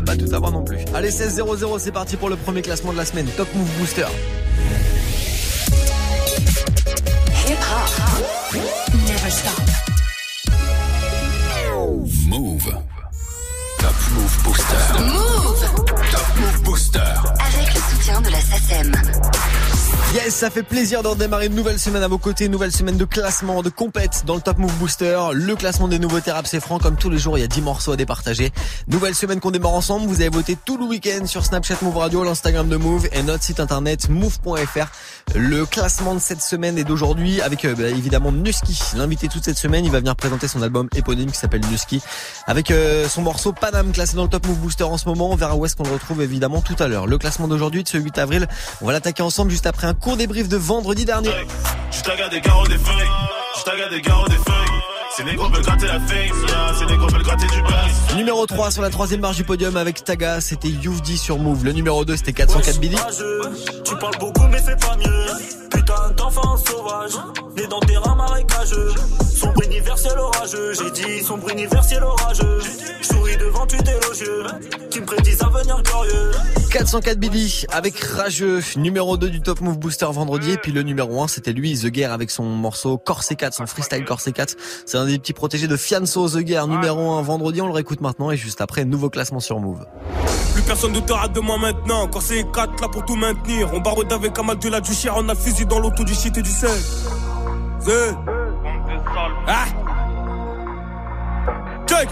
peut pas tout avoir non plus. Allez, 16-0-0, c'est parti pour le premier classement de la semaine. Top Move Booster. Hip hop. Never stop. Move. Top Move Booster. Move Top Move Booster. avec le soutien de la SACEM. Yes, ça fait plaisir d'en démarrer une nouvelle semaine à vos côtés, nouvelle semaine de classement, de compète dans le Top Move Booster, le classement des nouveautés rap c'est franc, comme tous les jours il y a 10 morceaux à départager. Nouvelle semaine qu'on démarre ensemble, vous avez voté tout le week-end sur Snapchat Move Radio, l'Instagram de Move et notre site internet move.fr. Le classement de cette semaine et d'aujourd'hui avec euh, bah, évidemment Nusky, l'invité toute cette semaine, il va venir présenter son album éponyme qui s'appelle Nusky, avec euh, son morceau Panam classé dans le Top Move Booster en ce moment, on verra où est-ce qu'on le retrouve évidemment tout à l'heure. Le classement d'aujourd'hui de ce 8 avril, on va l'attaquer ensemble juste après un court débrief de vendredi dernier. Des des des des. Ces négros veulent gratter la fame. yeah, Ces négros veulent gratter du buzz. Numéro 3 sur la troisième marche du podium avec Taga, c'était Youvdi sur Move. Le numéro 2 c'était 404 Billy. Rageux, Tu parles beaucoup mais fais pas mieux Putain d'enfant sauvage Né dans des rats marécageux Sombre universel orageux J'ai dit sombre universel orageux Je souris devant tu élogieux Qui me prédisent un avenir glorieux 404 Billy avec Rageux, numéro 2 du Top Move Booster vendredi. Et puis le numéro 1 c'était lui, The Guerre avec son morceau Corset 4, son freestyle Corset 4. C'est un des petits protégés de Fianso, The Guerre, numéro 1 vendredi. On le réécoute maintenant et juste après, nouveau classement sur Move. Plus personne ne te rate de moi maintenant. Quand c'est 4 là pour tout maintenir. On barode avec un mal de la du chien On a fusil dans l'auto du shit et du sel. C'est Ah Check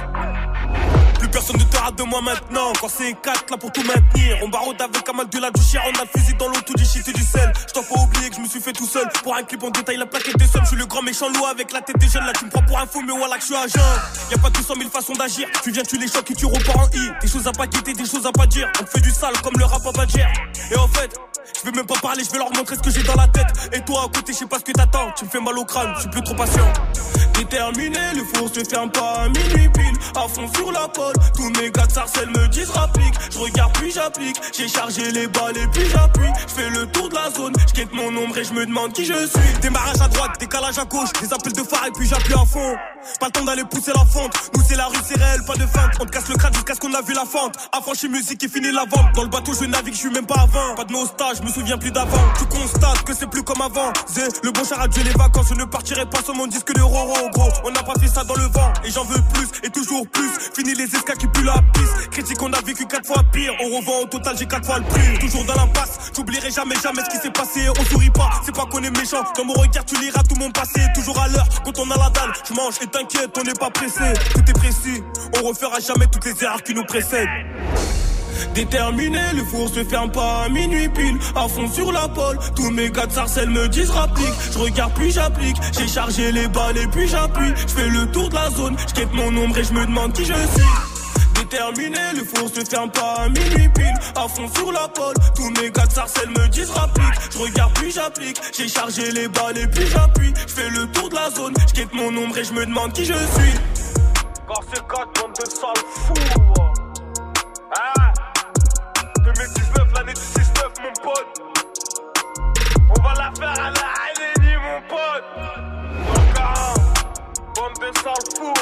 personne ne te rate de moi maintenant. Quand c'est 4 là pour tout maintenir. On barode avec un mal de la du chien On a le fusil dans l'auto du shit et du sel. Je t'en pas oublier que je me suis fait tout seul. Pour un clip on détaille la plaquette des sommes Je suis le grand méchant loup avec la tête des jeunes. Là tu me prends pour un fou mais voilà que je suis agent Y'a pas 200 000 façons d'agir. Tu viens tu les chocs et tu repars en i Des choses à pas quitter, des choses à pas dire. On fait du sale comme le rap à Badger. Et en fait je vais même pas parler, je vais leur montrer ce que j'ai dans la tête. Et toi à côté, je sais pas ce que t'attends. Tu me fais mal au crâne, je suis plus trop patient. Déterminé, le four se ferme pas à minuit pile. À fond sur la pole, tous mes gars de sarcelles me disent rapplique. Je regarde puis j'applique, j'ai chargé les balles et puis j'appuie. Je fais le tour de la zone, je mon ombre et je me demande qui je suis. Démarrage à droite, décalage à gauche, des appels de phare et puis j'appuie à fond. Pas le temps d'aller pousser la fente. Nous c'est la rue, c'est réel, pas de feinte. On te casse le crâne jusqu'à ce qu'on a vu la fente. Affranchi musique et fini la vente. Dans le bateau je navigue, je suis même pas 20. Pas de nostalgie, je me souviens plus d'avant. Tu constates que c'est plus comme avant. Zé, le bon char a tué les vacances. Je ne partirai pas sur mon disque de Roro, On n'a pas ça dans le vent. Et j'en veux plus, et toujours plus. Fini les escas qui puent la piste. Critique, on a vécu quatre fois pire. On revend au total, j'ai quatre fois le prix. Toujours dans l'impasse, j'oublierai jamais, jamais ce qui s'est passé. On sourit pas, c'est pas qu'on est méchant. Dans mon regard, tu liras tout mon passé. Toujours à l'heure, quand on a la dalle. Je mange et t'inquiète, on n'est pas pressé. Tout est précis, on refera jamais toutes les erreurs qui nous précèdent. Déterminé, le four se ferme pas à minuit pile. À fond sur la pole, tous mes gars de sarcelles me disent rapplique. Je regarde puis j'applique, j'ai chargé les balles et puis j'appuie. Je fais le tour de la zone, je mon ombre et je me demande qui je suis. Déterminé, le four se ferme pas à minuit pile. À fond sur la pole, tous mes gars de sarcelles me disent rapplique. Je regarde puis j'applique, j'ai chargé les balles et puis j'appuie. Je fais le tour de la zone, je mon ombre et je me demande qui je suis. Car c'est 4 bande de sales fous. Pote. On va la faire à la Haïleni, mon pote. Encore bande de sales fous.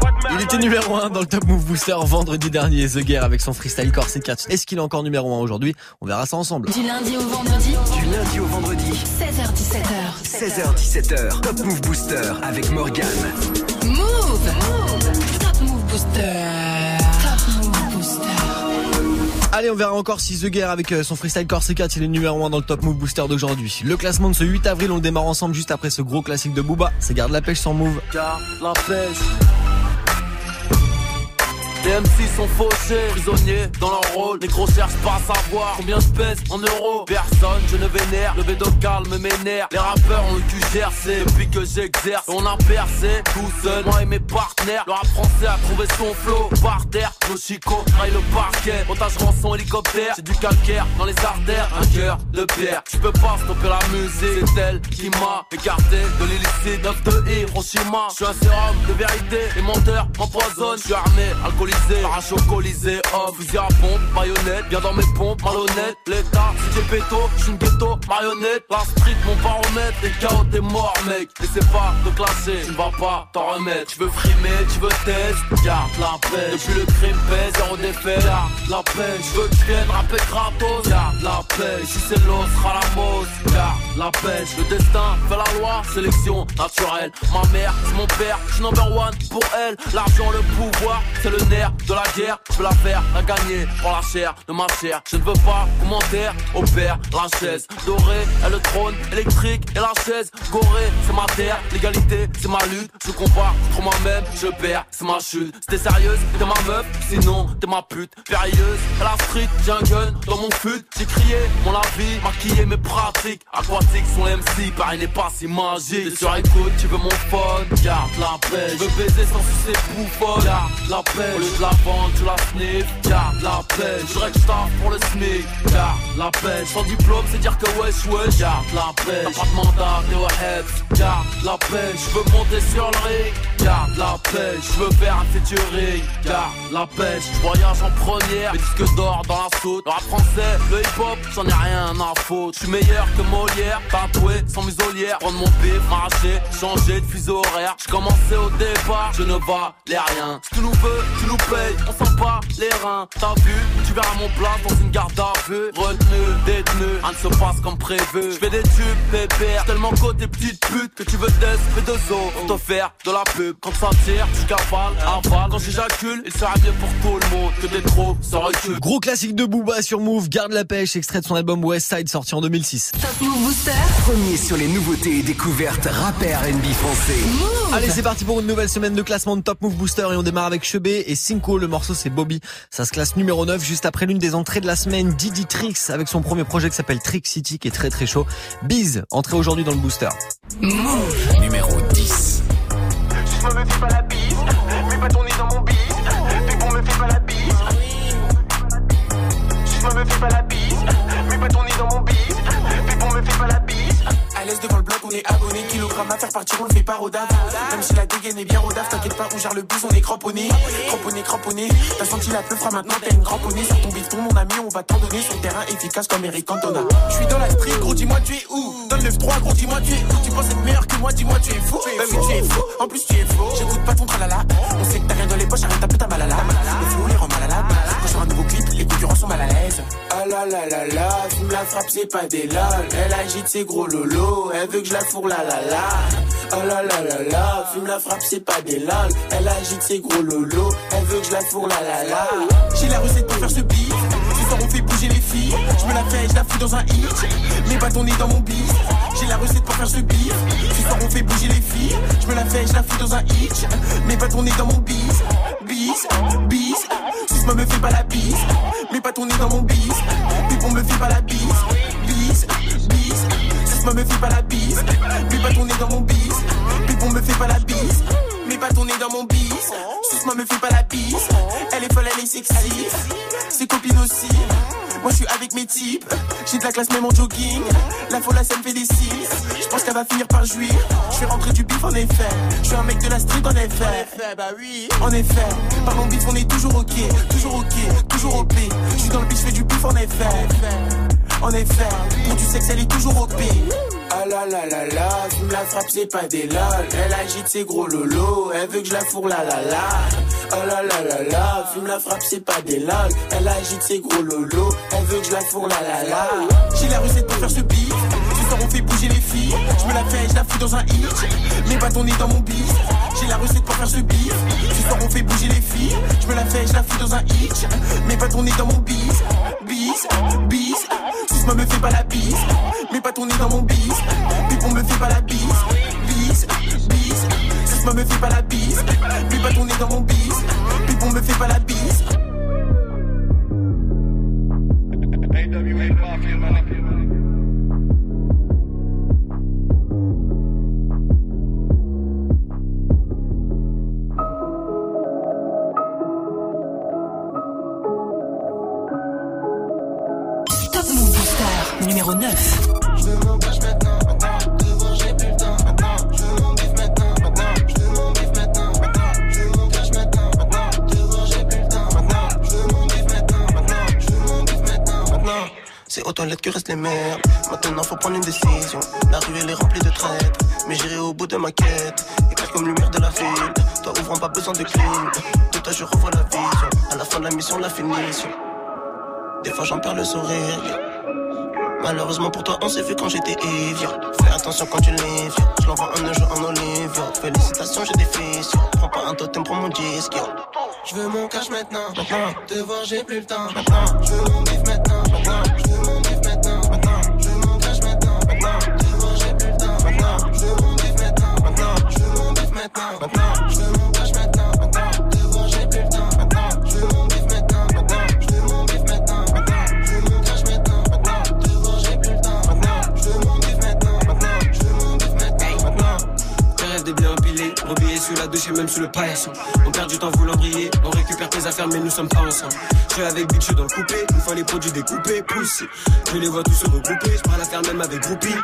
Pas de Il était numéro 1 dans le Top Move Booster vendredi dernier, The Guerre avec son freestyle Corset 4. Est-ce qu'il est encore numéro 1 aujourd'hui? On verra ça ensemble. Du lundi au vendredi, Du lundi au vendredi, 16h17h. 16h17h, Top Move Booster avec Morgane. Move. Top Move Booster. Allez, on verra encore si The Guerre avec euh, son freestyle Corset 4 il est numéro 1 dans le Top Move Booster d'aujourd'hui. Le classement de ce 8 avril, on le démarre ensemble juste après ce gros classique de Booba. C'est Garde la pêche sans Move. Les MC sont fauchés, prisonniers dans leur rôle. Les gros cherchent pas à savoir combien je pèse en euros. Personne, je ne vénère, le bédo calme m'énerve. Les rappeurs ont le cul gercé depuis que j'exerce. On a percé tout seul, moi et mes partenaires. Le rap français a trouvé son flow par terre. Nos chicots le parquet. Montage rançon hélicoptère, c'est du calcaire dans les artères. Un cœur de pierre, je peux pas stopper la musique. C'est elle qui m'a écarté de l'illicite. 9 de Hiroshima, je suis un sérum de vérité. Les menteurs m'empoisonnent, je suis armé, alcoolisé colisée, oh, fusil à pompe, baïonnette, viens dans mes pompes, malhonnête, l'état, si t'es péto, j'suis une ghetto, marionnette, la street, mon baromètre, t'es KO, t'es mort, mec, c'est pas de classer, tu ne vas pas t'en remettre, tu veux frimer, tu veux test, garde la paix, depuis le crime pèse, zéro défait, garde la paix, je veux que tu viennes rapper gratos, garde la paix, si c'est l'os, sera la mose, garde la pêche, le destin fait la loi, sélection naturelle, ma mère, c'est mon père, je number one pour elle, l'argent, le pouvoir, c'est le nerf de la guerre, je veux la faire, la gagner, pour la chair de ma chair, je ne veux pas commentaire, opère la chaise, dorée, et le trône, électrique, et la chaise, gorée, c'est ma terre, l'égalité, c'est ma lutte, je compare contre moi-même, je perds, c'est ma chute, c'était sérieuse, t'es ma meuf, sinon t'es ma pute, périlleuse, à la street, j'ai un gun dans mon fut, j'ai crié mon avis, maquillé mes pratiques, aquatiques sont MC, pareil n'est pas si magique, T'es sur écoute, tu veux mon phone, garde la paix, je veux baiser sans sucer bouffonne, garde la paix, de la vendre, tu la sniff, garde la paix, je que pour le SMIC, garde la paix, sans diplôme, c'est dire que wesh wesh, garde la paix, t'as pas de mandat, t'es au garde la paix, je veux monter sur le ring, garde la paix, je veux faire un featuring, garde la paix, je voyage en première, mes disques d'or dans la saute, le rap français, le hip hop, j'en ai rien à foutre, je suis meilleur que Molière, tatoué sans muselière, prendre mon bif, m'arracher, changer de fuseau horaire, je commençais au départ, je ne valais rien, si tu nous veux, tu nous on sent pas les reins, t'as vu, tu verras mon plat dans une garde à vue, retenu, détenu, rien ne se passe comme prévu, je fais des tubes, pépère, tellement côté petite pute que tu veux pour te faire de la pub, quand ça tire, tu cavales, avale, quand j'éjacule, il sera bien pour tout le monde, que des trop, ça recule. Gros classique de Booba sur Move, Garde la pêche, extrait de son album West Side sorti en 2006. Top Move Booster. Premier sur les nouveautés et découvertes rap et R&B français. Allez, c'est parti pour une nouvelle semaine de classement de Top Move Booster et on démarre avec Chebé et Cinco. Le morceau c'est Bobby. Ça se classe numéro 9 juste après l'une des entrées de la semaine. Didi Trix avec son premier projet qui s'appelle Trick City qui est très très chaud. Biz, entrée aujourd'hui dans le booster. Numéro 10. Abonné, kilogramme à faire partir, on le fait pas rodave. Même si la dégaine est bien rodave, t'inquiète pas, on gère le bus, on est cramponné. Cramponné, cramponné, t'as senti la peur, maintenant t'as une cramponnée. Sur ton bifton, mon ami, on va t'en donner sur terrain efficace comme Eric Cantona. Je suis dans la street, gros, dis-moi tu es où? Dans le 9-3, gros, dis-moi tu es où? Tu penses être meilleur que moi, dis-moi tu es fou. Bah oui, tu es fou, en plus tu es faux. J'écoute pas ton tralala, on sait que t'as rien dans les poches, arrête ta la la la fume la frappe, c'est pas des lol. Elle agite ses gros lolos, elle veut que je la fourre la la la. Ah la la la la, fume la frappe, c'est pas des lol. Elle agite ses gros lolos, elle veut que je la fourre la la la. J'ai la recette pour faire ce beat. Ce soir on fait bouger les filles. Je me la fais, je la fous dans un hit. Pas ton nez dans mon bis. J'ai la recette pour faire ce beat. Ce soir on fait bouger les filles. Je me la fais, je la fous dans un hit. Pas ton nez dans mon bis. Bis, bis. Sisma me fait pas la bise. Mets pas ton nez dans mon bis. Pipon me fait pas la bise. Bis, bis. Sisma me fait pas la bise. Mets pas ton nez dans mon bis. Pipon me fait pas la bise. Mets pas ton nez dans mon bis. Sisma me fait pas la bise. Elle est folle, elle est sexy. Ses copines aussi. Moi je suis avec mes types. J'ai de la classe même en jogging. La folle, ça me fait des cils. Je pense qu'elle va finir par jouir. Je suis rentré du bif en effet. Je suis un mec de la street en effet. En effet, bah oui. En effet. Parlons bif, on est toujours ok. Toujours ok. Toujours OP. Je suis dans le bif, je fais du bif en effet. En effet. Pour du sexe, elle est toujours OP. Ah la la la la, la frappe, c'est pas des lol. Elle agite ses gros lolos, elle veut que je la fourre la la la. Ah la la la la, fume la frappe, c'est pas des lol. Elle agite ses gros lolos, elle veut que je la fourre la la la. J'ai la recette pour faire ce beat. Ce soir on fait bouger les filles. Je me la fais, je la fous dans un hit. Pas ton nez dans mon bis. J'ai la recette pour faire ce beat. Ce soir on fait bouger les filles. Je me la fais, je la fous dans un hit. Pas ton nez dans mon bis. Bis, bis. Sisma me fait pas la bise. Mets pas ton nez dans mon bis. Pipon me fait pas la bise. Bis, bis. Sisma me fait pas la bise. Mets pas ton nez dans mon bis. Pipon me fait pas la bise. Top que restent les mères. Maintenant faut prendre une décision. La rue elle est remplie de traîtres. Mais j'irai au bout de ma quête. Éclair comme lumière de la ville. Toi ouvrant pas besoin de clean. Tout à je revois la vision. À la fin de la mission, la finition. Des fois j'en perds le sourire. Malheureusement pour toi, on s'est vu quand j'étais évier. Fais attention quand tu les Je l'envoie un jeu en olive. Félicitations, j'ai des fils. Prends pas un totem pour mon disque. Je veux mon cash maintenant. Maintenant, te voir, j'ai plus le temps. Je veux mon bif maintenant. Maintenant. Maintenant, je maintenant. Maintenant, te voir, j'ai plus le temps. Maintenant, je maintenant. Maintenant, je je maintenant. Maintenant, te voir, j'ai plus le temps. Maintenant, je maintenant. Maintenant, je maintenant. Maintenant, des biens empilés, rebillés sur la douche et même sous le paillasson. On perd du temps voulant briller, on récupère tes affaires mais nous sommes pas ensemble. Je suis avec Bitch dans le coupé, une fois les produits découpés, poussés. Je les vois tous se regrouper, je parle à même avec groupie.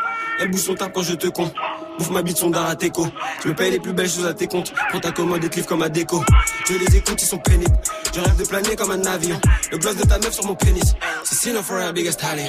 Elle bouge son table quand je te compte. Bouffe ma bite son à. Je me paye les plus belles choses à tes comptes. Prends ta commande et cliff comme à déco. Je les écoute, ils sont pénibles. Je rêve de planer comme un avion. Le gloss de ta meuf sur mon pénis. C'est sinon for a biggest stallion.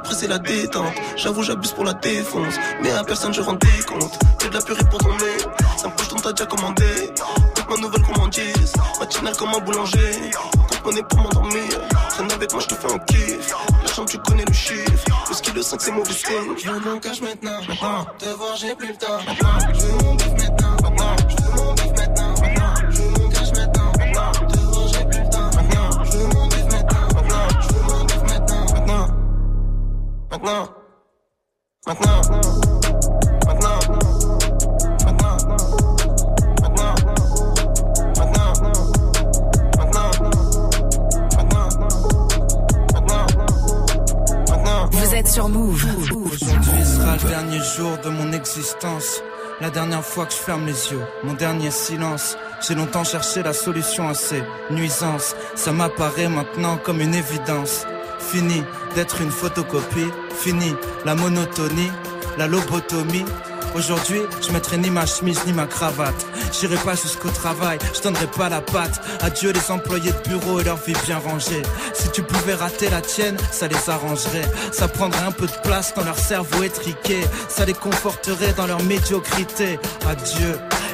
Après, c'est la détente. J'avoue, j'abuse pour la défense. Mais à personne, je rends des comptes. Que de la purée pour ton nez. Ça me ton t'as déjà commandé. Toute ma nouvelle commandise. Matinale comme un boulanger. Compte monnaie pour m'endormir. Traîne avec moi, je te fais un kiff. La chambre, tu connais le chiffre. Le ski, le 5, c'est mauvais signe. Je mon cash maintenant. Maintenant, te voir, j'ai plus le temps. Je. Maintenant, La dernière fois que je ferme les yeux, mon dernier silence. J'ai longtemps cherché la solution à ces nuisances. Ça m'apparaît maintenant comme une évidence. Fini d'être une photocopie. Fini la monotonie, la lobotomie. Aujourd'hui, je mettrai ni ma chemise ni ma cravate. J'irai pas jusqu'au travail, je donnerai pas la patte. Adieu les employés de bureau et leur vie bien rangée. Si tu pouvais rater la tienne, ça les arrangerait. Ça prendrait un peu de place dans leur cerveau étriqué. Ça les conforterait dans leur médiocrité. Adieu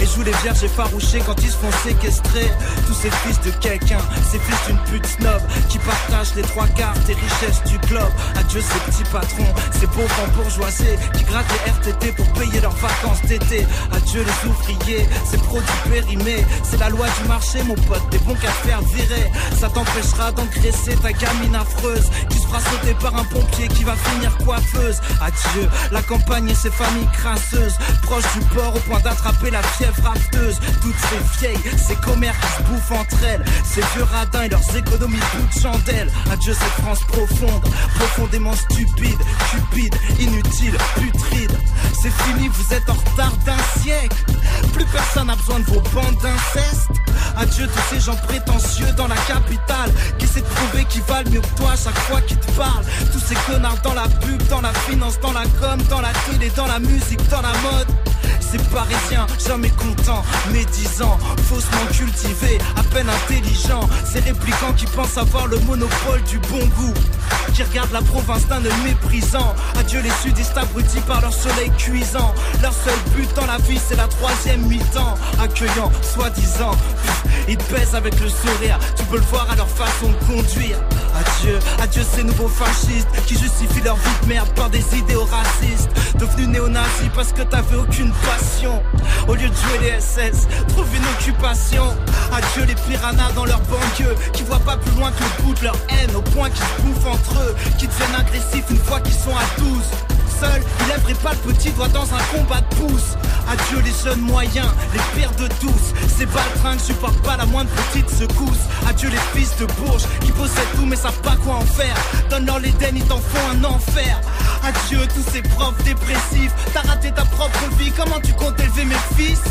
Et jouent les vierges effarouchées quand ils se font séquestrer. Tous ces fils de quelqu'un, ces fils d'une pute snob qui partagent les trois quarts des richesses du globe. Adieu ces petits patrons, ces pauvres bourgeoisés qui grattent les RTT pour payer leurs vacances d'été. Adieu les ouvriers, ces produits périmés. C'est la loi du marché, mon pote, des bons qu'à faire. Ça t'empêchera d'engraisser ta gamine affreuse qui se fera sauter par un pompier qui va finir coiffeuse. Adieu la campagne et ses familles crasseuses, proches du port au point d'attraper la fièvre afteuse. Toutes ces vieilles, ces commères qui se bouffent entre elles, ces vieux radins et leurs économies de chandelle. Adieu cette France profonde, profondément stupide, cupide, inutile, putride. C'est fini, vous êtes en retard d'un siècle. Plus personne n'a besoin de vos bandes d'inceste. Adieu tous ces gens prétentieux dans la capitale qui de prouver qu'ils valent mieux que toi chaque fois qu'ils te parlent. Tous ces connards dans la pub, dans la finance, dans la com, dans la télé, dans la musique, dans la mode. Ces parisiens, jamais contents, médisants, faussement cultivés, à peine intelligents. Ces réplicants qui pensent avoir le monopole du bon goût. Qui regardent la province d'un œil méprisant. Adieu les sudistes abrutis par leur soleil cuisant. Leur seul but dans la vie, c'est la troisième mi-temps. Accueillant, soi-disant. Ils pèsent avec le sourire. Tu peux le voir à leur façon de conduire. Adieu, adieu ces nouveaux fascistes qui justifient leur vie de merde par des idéaux racistes. Devenu néo-nazi parce que t'avais aucune passion. Au lieu de jouer les SS, trouve une occupation. Adieu les piranhas dans leur banlieue qui voient pas plus loin que le bout de leur haine au point qu'ils se bouffent entre eux, qui deviennent agressifs une fois qu'ils sont à 12 seul, il lèverait pas le petit doigt dans un combat de pouce. Adieu les jeunes moyens, les pires de tous. Ces baltringues supportent pas la moindre petite secousse. Adieu les fils de Bourges qui possèdent tout mais savent pas quoi en faire. Donne-leur l'Éden, ils t'en font un enfer. Adieu tous ces profs dépressifs. T'as raté ta propre vie, comment tu comptes élever mes fils?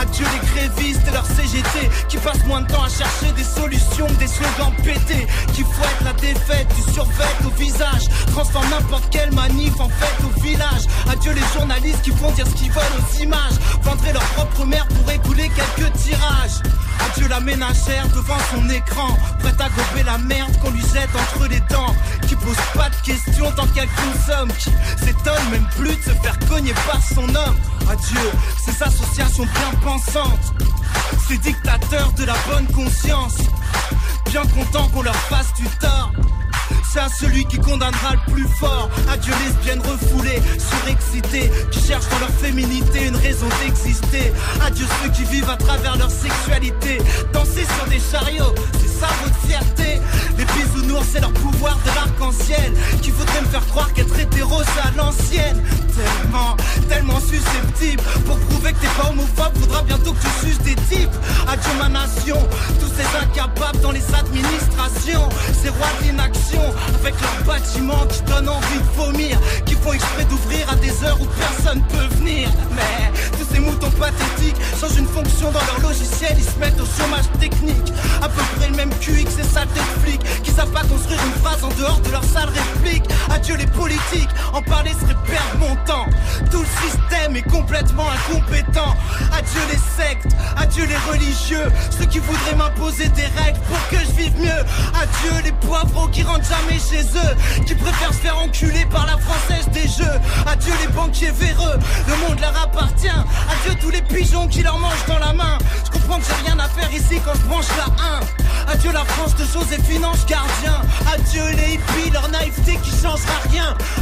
Adieu les grévistes et leurs CGT qui passent moins de temps à chercher des solutions que des slogans pétés. Qui fouettent la défaite du survêt au visage. Transforment n'importe quelle manif en fête Adieu les journalistes qui font dire ce qu'ils veulent aux images. Vendraient leur propre mère pour écouler quelques tirages. Adieu la ménagère devant son écran. Prête à gober la merde qu'on lui jette entre les dents. Qui pose pas de questions tant qu'elle consomme. Qui s'étonne même plus de se faire cogner par son homme. Adieu ces associations bien pensantes. Ces dictateurs de la bonne conscience. Bien content qu'on leur fasse du tort. C'est à celui qui condamnera le plus fort. Adieu lesbiennes refoulées, surexcitées, qui cherchent dans leur féminité une raison d'exister. Adieu ceux qui vivent à travers leur sexualité. Danser sur des chariots, c'est ça votre fierté. Les bisounours, c'est leur pouvoir de l'arc-en-ciel. Qui voudrait me faire croire qu'être hétéro, c'est à l'ancienne. Tellement, tellement susceptible. Pour prouver que t'es pas homophobe, faudra bientôt que tu suces des types. Adieu ma nation, tous ces incapables dans les administrations. Ces rois de avec leurs bâtiments qui donnent envie de vomir. Qui font exprès d'ouvrir à des heures où personne peut venir. Mais tous ces moutons pathétiques changent une fonction dans leur logiciel, ils se mettent au chômage technique. À peu près le même QX et saleté de flics qui savent pas construire une phrase en dehors de leur sale réplique. Adieu les politiques, en parler serait perdre mon temps. Tout le système est complètement incompétent. Adieu les sectes, adieu les religieux, ceux qui voudraient m'imposer des règles pour que je vive mieux. Adieu les poivreaux qui rentrent jamais chez eux, qui préfèrent se faire enculer par la française des jeux. Adieu les banquiers véreux, le monde leur appartient. Adieu tous les pigeons qui leur mangent dans la main. Je comprends que j'ai rien à faire ici quand je branche la 1. Adieu la France de Joséphine Ange Gardien. Adieu les hippies, leur naïveté qui changera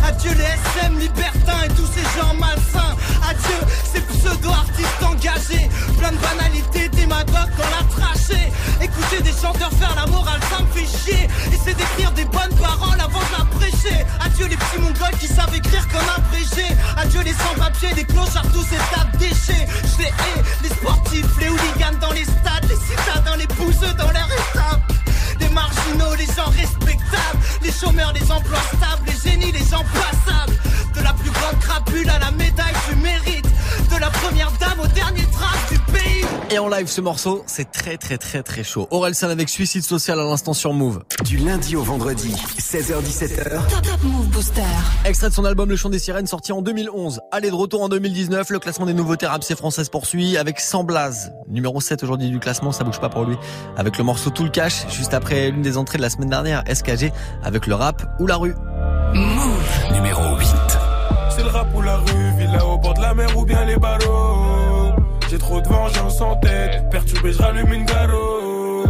Adieu les SM libertins et tous ces gens malsains. Adieu ces pseudo-artistes engagés. Plein de banalités, démagogues dans la trachée. Écouter des chanteurs faire la morale, ça me fait chier. Essayer d'écrire des bonnes paroles avant de la prêcher. Adieu les petits mongols qui savent écrire comme abrégé. Adieu les sans-papiers, les clochards, tous ces tas de déchets. Je les hais, les sportifs, les hooligans dans les stades, les citadins, les bouseux dans leur étape. Les marginaux, les gens respectables, les chômeurs, les emplois stables, les génies, les gens passables. De la plus grande crapule à la médaille du mérite. De la première dame au dernier trace du pays. Et en live, ce morceau, c'est très très très très chaud. Orelsan avec Suicide Social à l'instant sur Move. Du lundi au vendredi, 16h17h. Top, top Move Booster. Extrait de son album Le Chant des Sirènes sorti en 2011. Allez de retour en 2019, le classement des nouveautés rap c'est françaises poursuit avec Sans Blaze. Numéro 7 aujourd'hui du classement, ça bouge pas pour lui. Avec le morceau Tout le cash, juste après l'une des entrées de la semaine dernière, SKG, avec le rap ou la rue. Move. Numéro 8. Villa au bord de la mer ou bien les barreaux. J'ai trop de vengeance en tête, perturbé, je rallume une garo.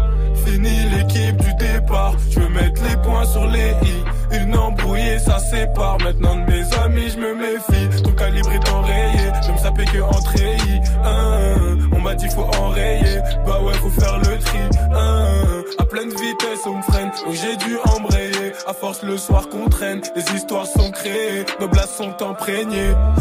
Fini l'équipe du départ, je veux mettre les points sur les i. Une embrouillée, ça sépare. Maintenant de mes amis, je me méfie. Ton calibre est enrayé, je me sapais que en treillis. Hein, on m'a dit faut enrayer, bah ouais, faut faire le tri. À pleine vitesse, on me freine, donc j'ai dû embrayer. À force, le soir qu'on traîne, sont.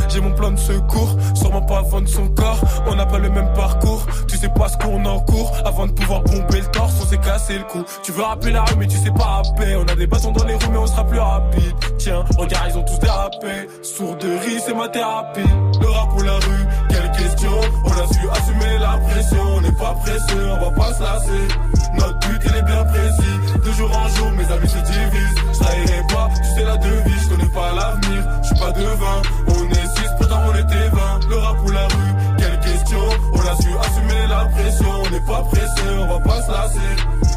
J'ai mon plan de secours, sûrement pas vendre son corps. On n'a pas le même parcours, tu sais pas ce qu'on encourt. Avant de pouvoir bomber le torse, on s'est cassé le cou. Tu veux rappeler la rue, mais tu sais pas rapper. On a des bâtons dans les rues, mais on sera plus rapide. Tiens, regarde, ils ont tous dérapé. Sourderie, c'est ma thérapie. Le rap ou la rue, quelle question. On a su assumer la pression. On n'est pas pressé, on va pas se lasser. Notre il est bien précis. De jour en jour, mes amis se divisent. Je trahirai pas, tu sais la devise, je connais pas l'avenir, je suis pas devin. On est 6, pourtant on était 20. Le rap ou la rue, quelle question On a su assumer la pression, on n'est pas pressé, on va pas se lasser.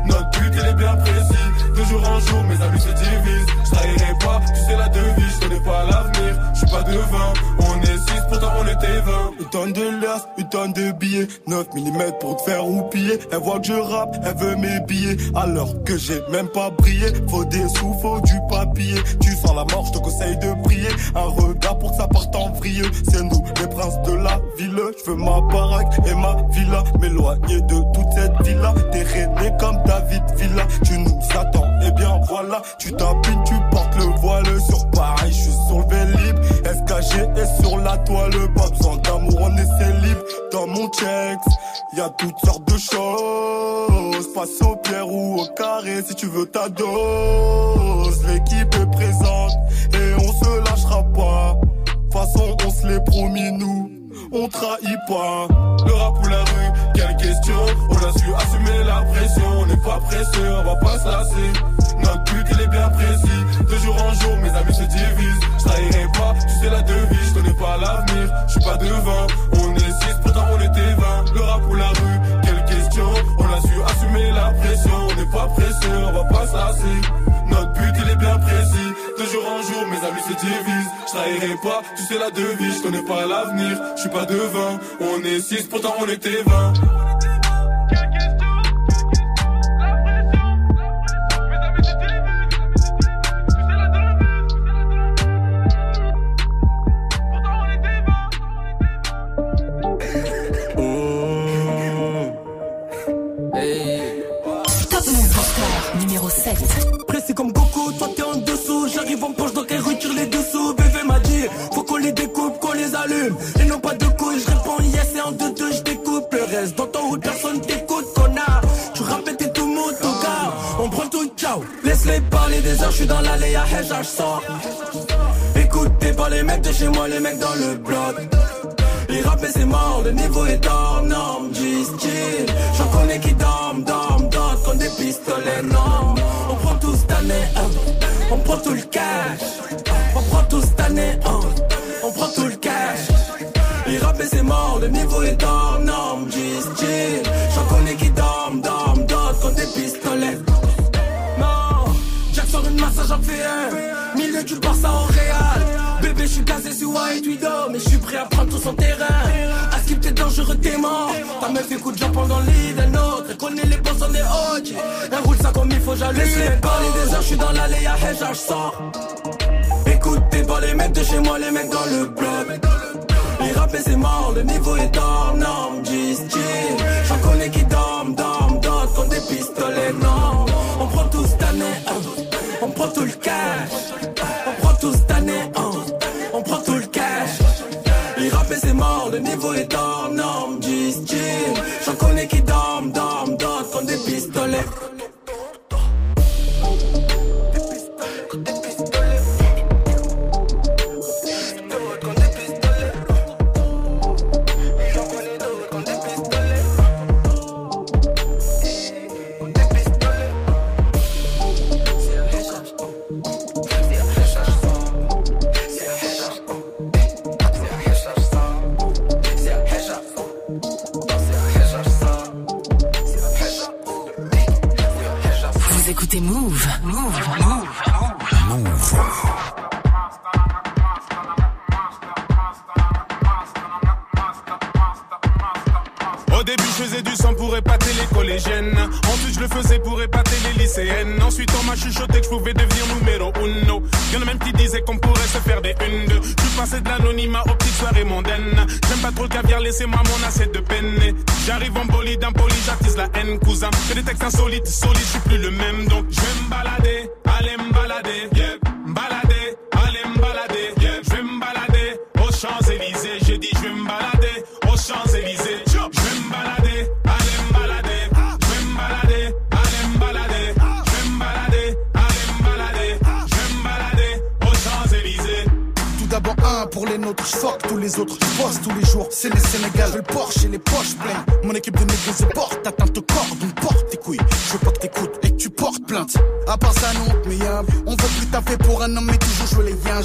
Notre but, elle est bien précis. De jour en jour, mes amis se divisent. Je pas, tu sais la devise, je connais pas l'avenir. Je suis pas devin, on est 6, pourtant on était 20. Une tonne de l'as, une tonne de billets. 9 mm pour te faire oublier, Elle voit que je rappe, elle veut mes billets. Alors que j'ai même pas brillé. Faut des sous, faut du papier. Tu sens la mort, je te conseille de prier. Un regard pour que ça parte en vrilleux. C'est nous, les princes de la ville. Je veux ma baraque et ma villa. M'éloigner de toute cette villa. T'es comme David Villa. Tu nous attends et bien voilà. Tu tapines, tu portes le voile sur Paris. Je suis sur le Vélib. SKG est sur la toile. Pas besoin d'amour, on est célib. Dans mon checks, y a toutes sortes de choses. Passe au pierre ou au carré si tu veux ta dose. L'équipe est présente et on se lâchera pas. De façon, on se l'est promis, nous. On trahit pas le rap ou la rue, quelle question? On a su assumer mes amis se divisent Je pas, tu sais la devise, je connais pas l'avenir, je suis pas devant On est 6, pourtant on était 20 je suis dans l'allée à Hedge, sors. Écoutez pas les mecs de chez moi, les mecs dans le bloc. Les rappeurs c'est mort, le niveau est hors norme, G-Style J'en connais qui dorment, dorment, dorment comme des pistolets, non On prend tout cette année, on prend tout le cash. On prend tout cette année, on prend tout le cash. Les rappeurs c'est mort, le niveau est hors norme, G-Style J'en connais qui dorment, dorment, dorment comme des pistolets Massage en fait un Milieu du Barça en Réal Bébé, je suis casé sur White Widow, mais je suis prêt à prendre tout son terrain. À skip, t'es dangereux, t'es mort. Ta meuf écoute Japon dans le lit d'un autre. Elle connaît les boss, on est OG. Elle roule ça comme il faut, j'allume. Laisse-les parler des heures, je suis dans l'allée à Hedge, je sors. Écoutez pas les mecs de chez moi, les mecs dans le bloc. Les rappeurs, c'est mort, le niveau est hors norme. J'en connais qui dorment, dorment, dorment comme des pistolets, non. On prend tout cette année, hein. on prend tout le cash. Les rappeurs, c'est mort, le niveau est hors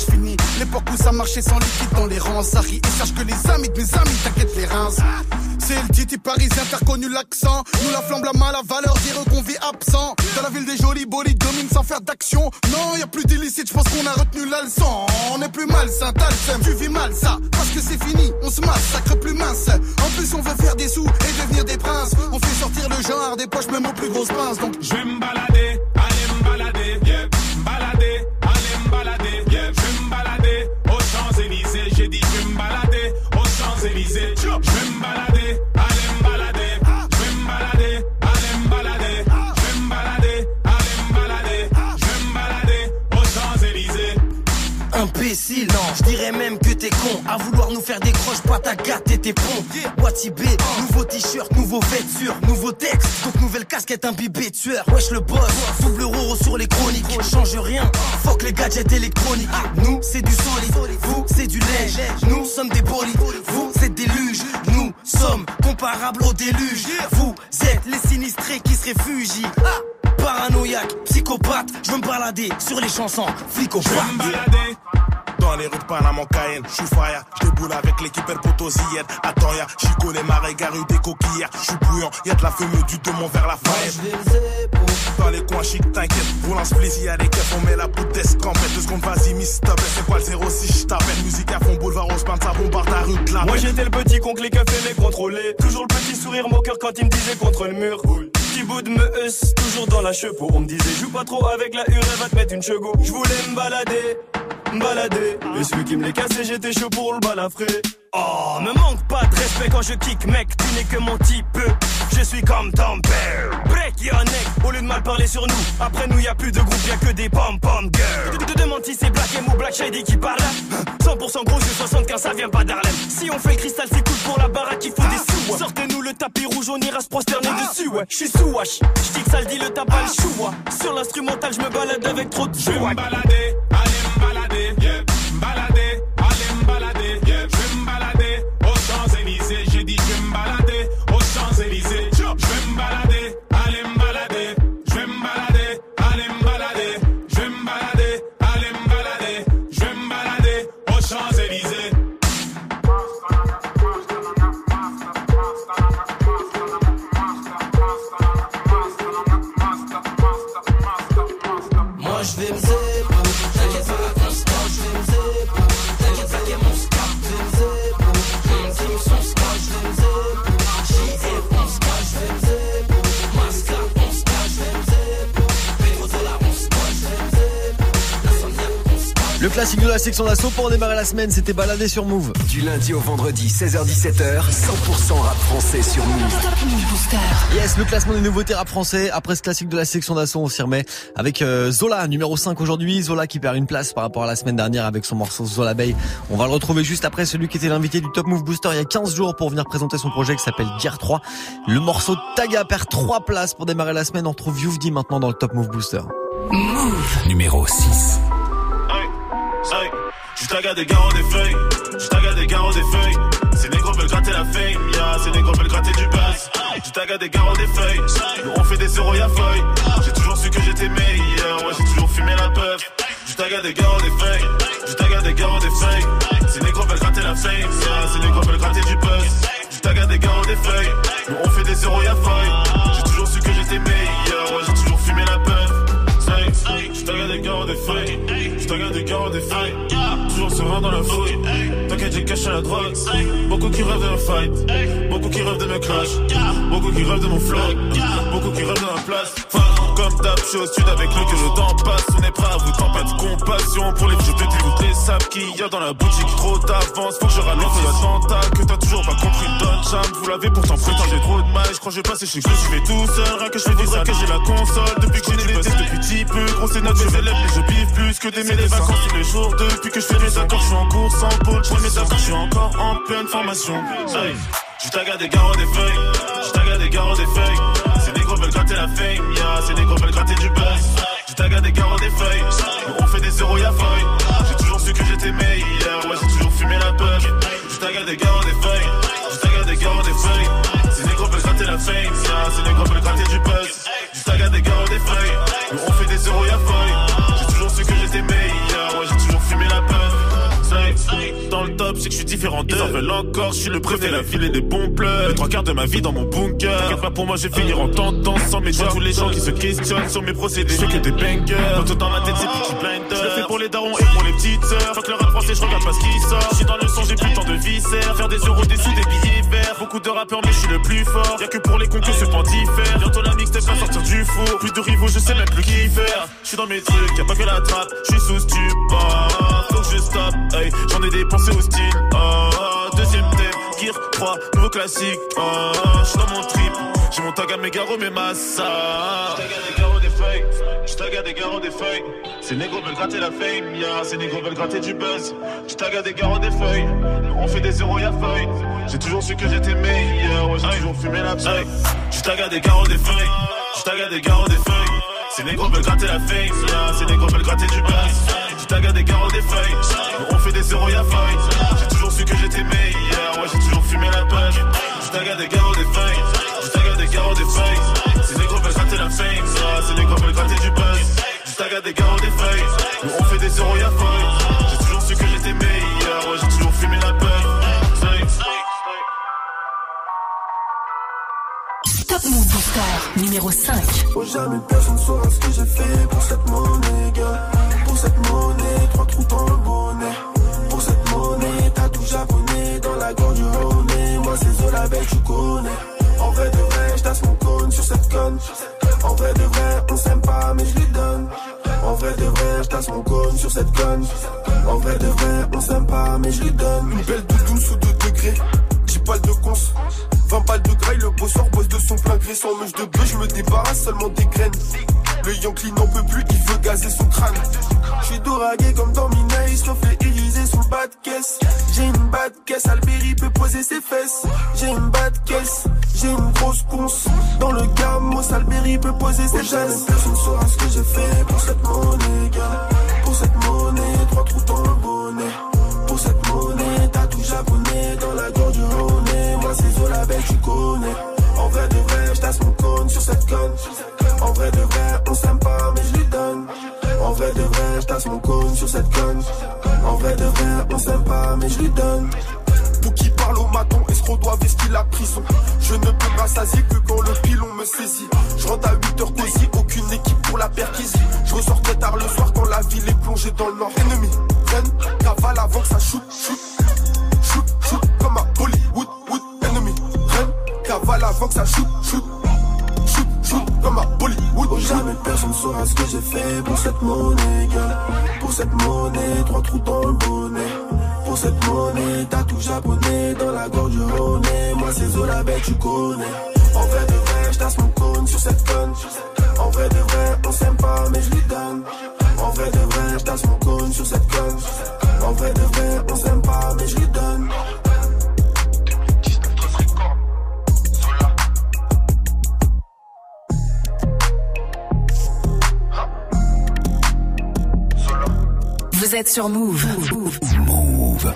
finis. L'époque où ça marchait sans liquide dans les rangs, ça rit et sache que les amis de mes amis t'inquiète les reins. C'est le Titi parisien, t'as reconnu l'accent. Nous la flambe la mal à valeur, dire qu'on vit absent. Dans la ville des jolis bolides, domine sans faire d'action. Non, y a plus d'illicite, je pense qu'on a retenu la leçon. On est plus le seum, tu vis mal ça. Parce que c'est fini, on se massacre plus mince. En plus, on veut faire des sous et devenir des princes. On fait sortir le genre des poches, même aux plus grosses pinces. Donc, Je vais me balader, Non, je dirais même que t'es con. À vouloir nous faire des croches, pas ta gâte et tes ponts. Wati B, nouveau t-shirt, nouveau vêture, nouveau texte. Donc nouvelle casquette imbibée tueur. Wesh le boss, double euro sur les chroniques. Change rien, fuck les gadgets électroniques. Nous, c'est du solide, vous, c'est du lait. Nous sommes des bolides, vous, c'est des luges. Nous sommes comparables au déluge. Vous êtes les sinistrés qui se réfugient. Ah, Paranoïaque, psychopathe, je veux me balader sur les chansons, flic au Dans les rues de Panama, Cayenne, j'suis fire, j'déboule avec l'équipe El Potosienne. Attends, ya, j'y connais ma rue des coquillères. J'suis bouillant, y'a de la fumée du démon vers la faillette. Dans les coins chic, t'inquiète, roulant splizzy y'a des keufs, on met la poudre d'escampette. Deux secondes, vas-y, miss stop, c'est quoi le 06, j't'appelle. Musique à fond, boulevard, on se ça bombarde ta rue de la Moi j'étais le petit con que les keufs aimaient contrôler Toujours le petit sourire moqueur quand il me disait contre le mur Petit bout de me heusse, toujours dans la cheveux On me disait joue pas trop avec la hure, elle va te mettre une chego Je voulais me balader, me balader Et celui qui me les cassait j'étais chaud pour le balafrer Oh, me manque pas de respect quand je kick, mec, tu n'es que mon type. Je suis comme ton père. Break your neck, au lieu de mal parler sur nous. Après nous, y a plus de groupe, y a que des pom-pom girls. Tu te demandes si c'est Black M ou Black Shady qui parle. 100% gros, c'est 75, ça vient pas d'Harlem. Si on fait le cristal, c'est cool pour la baraque, il faut des sous. ouais. Sortez-nous le tapis rouge, on ira se prosterner dessus, ouais. J'suis sous wash, j'dis que ça le dit le tabac, le chou, ouais. Sur l'instrumental, je me balade avec trop de Je me balader, Le classique de la section d'assaut pour démarrer la semaine, c'était baladé sur Move. Du lundi au vendredi, 16h17h, 100% rap français sur Move. Yes, le classement des nouveautés rap français. Après ce classique de la section d'assaut, on s'y remet avec euh, Zola, numéro 5 aujourd'hui. Zola qui perd une place par rapport à la semaine dernière avec son morceau Zola Bay. On va le retrouver juste après celui qui était l'invité du Top Move Booster il y a 15 jours pour venir présenter son projet qui s'appelle Guerre 3. Le morceau Taga perd 3 places pour démarrer la semaine. On retrouve Youvdi maintenant dans le Top Move Booster. Numéro 6. Hey, je des garros des feuilles, je taga des garros des feuilles. Ces négros veulent gratter la fame, ya, ces négros veulent gratter du buzz. Je taga des garros des feuilles, nous on fait des zéros y'a feuille. J'ai toujours su que j'étais meilleur, ouais j'ai toujours fumé la puff. Je taga des garros des feuilles, je taga des garros des feuilles. Ces négros veulent gratter la fame, ya, ces négros veulent gratter du buzz. Je taga des garros des feuilles, nous on fait des zéros y'a feuille. J'ai toujours su que j'étais meilleur, ouais j'ai toujours. Je te regarde des gars des feuilles. Je te regarde des gars des feuilles. Toujours serein dans la fouille. T'inquiète, j'ai caché la drogue. Beaucoup qui rêvent de me fight. Beaucoup qui rêvent de me clash. Beaucoup qui rêvent de mon flow. Beaucoup qui rêvent de ma place. Comme d'hab, je suis au sud avec le que le temps passe. On est prêt à vous tant pas de compassion pour les fais plus toutes les sables qu'il y a dans la boutique. Trop d'avance, faut que je ralente l'attentat. Que t'as toujours pas compris, Don Cham. Vous l'avez pourtant prétend, j'ai trop de mal. Je crois que je chez que je vais tout seul. Rien que je fais des que j'ai la console. Depuis que j'ai des tests depuis petit peu. Gros, c'est notre je élève mais je biffe plus que des mes vacances tous les jours. Depuis que je fais mes accords, je suis en course en pôle. Je mes accords, je suis encore en pleine formation. Je taga des garros des feuilles, je taga des garros des feuilles. Négros veulent gratter la fame, ya, ces négros veulent gratter du buzz. Je taga des garros des feuilles, on fait des zéros y'a feuille. J'ai toujours su que j'étais meilleur, ouais j'ai toujours fumé la puff. Je taga des garros des feuilles, je taga des garros des feuilles. Ces négros veulent gratter la fame, ya, ces négros veulent gratter du buzz. Je taga des garros des feuilles, on fait des zéros y'a feuille. Top que je suis différent d'eux. Ils en veulent encore, je suis le préfet, la ville et des bons pleurs. Les trois quarts de ma vie dans mon bunker. T'inquiète pas pour moi, je vais finir en tentant sans mes tous les gens qui se questionnent sur mes procédés. Je fais que des bangers. Tout dans ma tête, c'est petit blinder. Je le fais pour les darons et pour les petites sœurs. Faut que le rap français, je regarde pas ce qui sort. Je suis dans le son, j'ai plus temps de viscères. Faire des euros, des sous, des billets verts. Beaucoup de rappeurs, mais je suis le plus fort. Y'a que pour les cons que ce point diffère. Bientôt la mixtape va sortir du four. Plus de rivaux, je sais même plus qui faire. Je suis dans mes trucs, y'a pas que la trappe. Je suis sous stup. Dépensé au style. Ah, deuxième thème, Gear 3, nouveau classique. Ah, je suis dans mon trip. J'ai mon tag à mes garros, mes massas. Je tag à des garros, des feuilles. Je tag à des garros, des feuilles. Ces négros veulent gratter la fame, yeah. Ces négros veulent gratter du buzz. Je tag à des garros, des feuilles. On fait des zéros, y'a feuille. J'ai toujours su que j'étais meilleur. Ouais, j'ai toujours fumé la paille. Je tag à des garros, des feuilles. Je tag à des garros, des feuilles. Ces négros veulent gratter la fame, yeah. Ces négros veulent gratter du buzz. À des garros, des feuilles. On fait des zéros, y'a feuille. J'ai toujours su que j'étais meilleur. Ouais, j'ai toujours fumé la paille. Je des garros, des feuilles. Je à des garros, des feuilles. Ces négros veulent gratter la fame, yeah. Ces négros veulent gratter du buzz. Je des garros, des feuilles. Nous on fait des zéros, y'a feuille. J'ai toujours su que j'étais meilleur. Ouais, j'ai toujours fumé la paille. Top Move Booster numéro 5. Oh, jamais personne saura ce que j'ai fait pour cette monnaie, gars. Pour cette monnaie, trois trous dans le bonnet. Pour cette monnaie, t'as tout japonais dans la gorge du Rhône. Moi, c'est Zola Belle, tu connais. En vrai de vrai, j'tasse mon cône sur cette conne. En vrai de vrai, on s'aime pas, mais je lui donne. En vrai de vrai, j'tasse mon cône sur cette conne. En vrai de vrai, on s'aime pas, mais je lui donne. Une belle doudoune sous 2 degrés. 10 balles de cons. 20 balles de graille, le bosseur bosse de son plein gré sans mèche de bœuf, je me débarrasse seulement des graines. Le Yankee n'en peut plus, il veut gazer son crâne. Je suis doragué comme dans Mina, il se refait iriser sous le bas de caisse. J'ai une bas de caisse, Alberi peut poser ses fesses. J'ai une bas de caisse, j'ai une grosse conce. Dans le gamos, Alberi peut poser ses fesses. Personne saura ce que j'ai fait pour cette monnaie, gars. Pour cette monnaie, trois trous dans le bonnet. Pour cette monnaie, t'as tout japonais tu connais. En vrai de vrai, j'tasse mon cône sur cette conne. En vrai de vrai, on s'aime pas, mais je lui donne. En vrai de vrai, j'tasse mon cône sur cette conne. En vrai de vrai, on s'aime pas, mais je lui donne. Pour qui parle au maton, escroc doit vestir la prison. Je ne peux m'assasier que quand le pilon me saisit. Je rentre à 8h cosy, aucune équipe pour la perquisie. Je ressors très tard le soir quand la ville est plongée dans le nord. Ennemi, reine, cavale avant que ça. Shoot, ça shoot, shoot. Shoot, shoot, comme à Bollywood. Oh, jamais personne saura ce que j'ai fait pour cette monnaie, gars. Pour cette monnaie, trois trous dans le bonnet. Pour cette monnaie, t'as tout japonais dans la gorge du Rhône. Moi, c'est Zola Belle, tu connais. En vrai de vrai, j'tasse mon cône sur cette conne. En vrai de vrai, on s'aime pas, mais je lui donne. En vrai de vrai, j'tasse mon cône sur cette conne. En vrai de vrai, on s'aime pas, mais je lui donne. Êtes sur Move. Move.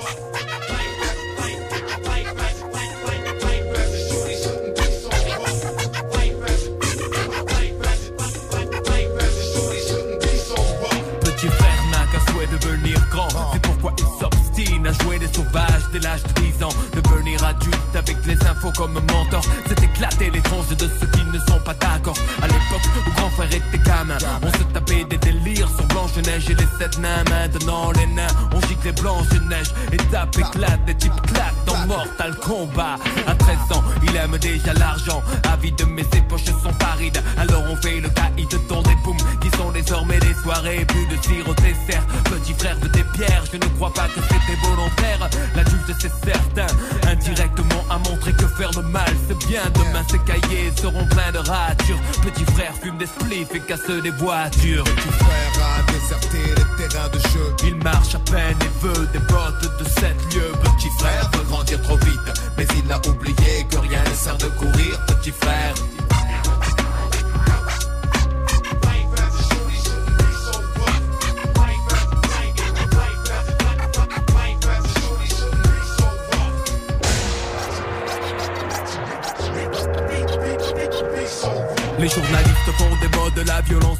Jouer les sauvages dès l'âge de 10 ans. Devenir adulte avec les infos comme mentor. C'est éclater les tronches de ceux qui ne sont pas d'accord. À l'époque où grand frère était gamin, on se tapait des délires sur Blanche-Neige et les sept nains. Maintenant les nains, on gicle les Blanche-Neige. Étape éclate, des types claquent Mortal Kombat. À 13 ans, il aime déjà l'argent. Avide, mais ses poches sont parides. Alors on fait le caïd de ton des poums qui sont désormais des soirées. Plus de tir au dessert. Petit frère de tes pierres, je ne crois pas que c'était volontaire. L'adulte, c'est certain. Indirectement à montrer que faire le mal, c'est bien. Demain, ces cahiers seront pleins de ratures. Petit frère fume des spliffs et casse des voitures. Petit frère a déserté les de. Il marche à peine et veut des bottes de 7 lieux. Petit frère veut grandir trop vite, mais il a oublié que rien ne sert de courir. Petit frère. Les journalistes font des modes, la violence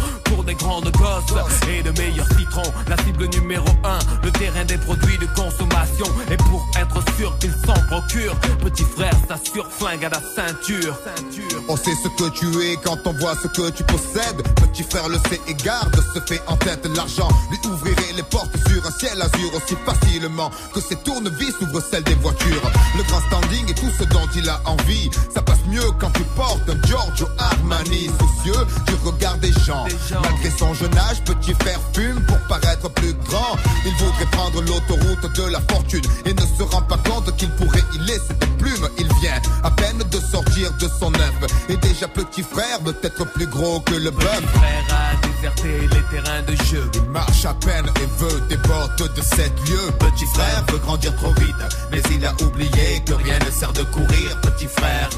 Pour des grandes gosses et de meilleurs citrons. La cible numéro 1, le terrain des produits de consommation. Et pour être sûr qu'ils s'en procurent, petit frère s'assure flingue à la ceinture. On sait ce que tu es quand on voit ce que tu possèdes. Petit frère le sait et garde, se fait en tête l'argent. Lui ouvrirait les portes sur un ciel azur aussi facilement que ses tournevis ouvrent celles des voitures. Le grand standing et tout ce dont il a envie. Ça passe mieux quand tu portes un Giorgio Armani. Soucieux du regard des gens. Malgré son jeune âge, petit frère fume pour paraître plus grand? Il voudrait prendre l'autoroute de la fortune et ne se rend pas compte qu'il pourrait y laisser des plumes. Il vient à peine de sortir de son œuf. Et déjà petit frère veut être plus gros que le bœuf. frère a déserté les terrains de jeu. Il marche à peine et veut des portes de sept lieux. Petit frère veut grandir trop vite, mais il a oublié que rien ne sert de courir. Petit frère.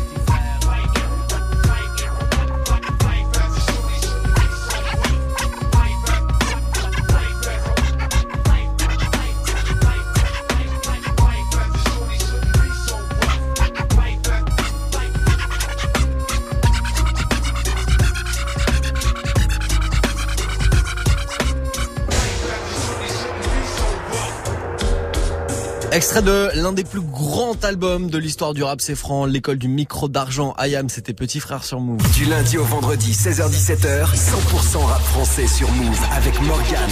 Extrait de l'un des plus grands albums de l'histoire du rap, c'est franc, l'école du micro d'argent. Ayam, c'était petit frère sur Move. Du lundi au vendredi, 16h17h, 100% rap français sur Move avec Morgan.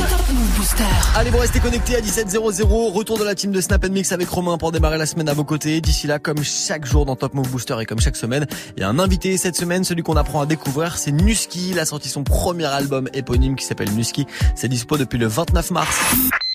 Allez, vous restez connectés à 17.00. Retour de la team de Snap Mix avec Romain pour démarrer la semaine à vos côtés. D'ici là, comme chaque jour dans Top Move Booster et comme chaque semaine, il y a un invité cette semaine. Celui qu'on apprend à découvrir, c'est Nuski. Il a sorti son premier album éponyme qui s'appelle Nuski. C'est dispo depuis le 29 mars.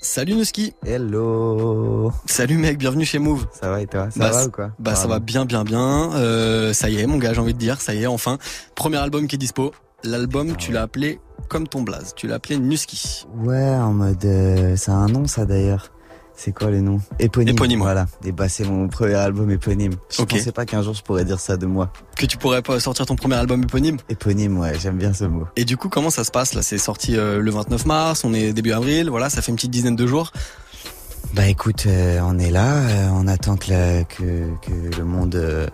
Salut Nuski. Hello. Salut mec, bienvenue chez Move. Ça va et toi? Ça Bah, va ou quoi? Bah ça va bien bien bien. Euh, ça y est mon gars, j'ai envie de dire, ça y est enfin. Premier album qui est dispo. L'album, tu l'as appelé comme ton blaze. Tu l'as appelé Nuski. Ouais, en mode... euh, c'est un nom ça d'ailleurs. C'est quoi le nom Éponyme. Éponyme. Voilà. Et bah c'est mon premier album éponyme. Je Ok. pensais pas qu'un jour je pourrais dire ça de moi. Que tu pourrais pas sortir ton premier album éponyme? Éponyme, ouais, j'aime bien ce mot. Et du coup, comment ça se passe là? C'est sorti euh, le 29 mars, on est début avril, voilà, ça fait une petite dizaine de jours. Bah écoute, euh, on est là, euh, on attend que, la- que, que le monde euh,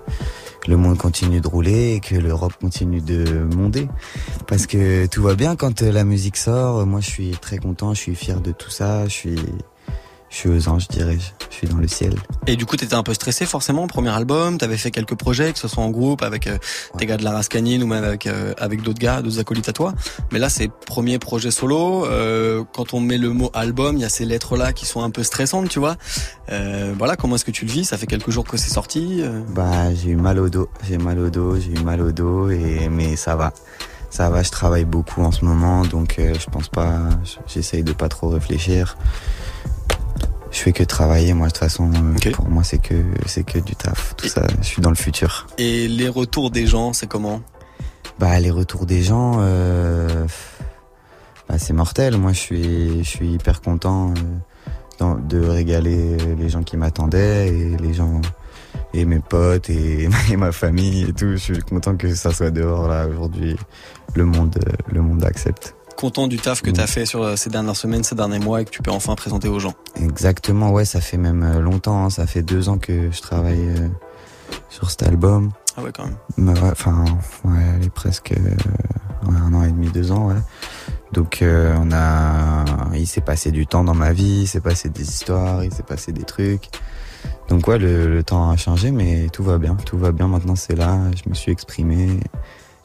que le monde continue de rouler et que l'Europe continue de monder. Parce que tout va bien quand la musique sort. Moi, je suis très content, je suis fier de tout ça. Je suis, je suis aux anges, je dirais. Je suis dans le ciel. Et du coup, t'étais un peu stressé forcément, premier album, t'avais fait quelques projets, que ce soit en groupe avec euh, tes gars de la Rascanine ou même avec euh, avec d'autres gars, d'autres acolytes à toi. Mais là, c'est premier projet solo. Euh, quand on met le mot album, il y a ces lettres là qui sont un peu stressantes, tu vois. Voilà, comment est-ce que tu le vis? Ça fait quelques jours que c'est sorti. Bah, j'ai eu mal au dos, j'ai mal au dos, j'ai eu mal au dos, et mais ça va, ça va. Je travaille beaucoup en ce moment, donc je pense pas. J'essaye de pas trop réfléchir. Je fais que travailler, moi de toute façon. euh, Pour moi, c'est que c'est que du taf. Tout ça, je suis dans le futur. Et les retours des gens, c'est comment? Bah, les retours des gens, euh, bah, c'est mortel. Moi, je suis je suis hyper content euh, de régaler les gens qui m'attendaient et les gens et mes potes et, et ma famille et tout. Je suis content que ça soit dehors là aujourd'hui. Le monde, euh, le monde accepte. Content du taf que t'as fait sur euh, ces dernières semaines, ces derniers mois et que tu peux enfin présenter aux gens. Exactement, ouais, ça fait même euh, longtemps. hein. Ça fait deux ans que je travaille euh, sur cet album. Ah ouais, quand même. Ouais, Enfin, ouais, elle est presque euh, ouais, un an et demi, deux ans, ouais. Donc euh, on a, il s'est passé du temps dans ma vie, il s'est passé des histoires, il s'est passé des trucs. Donc ouais, le, le temps a changé, mais tout va bien, tout va bien. Maintenant c'est là, je me suis exprimé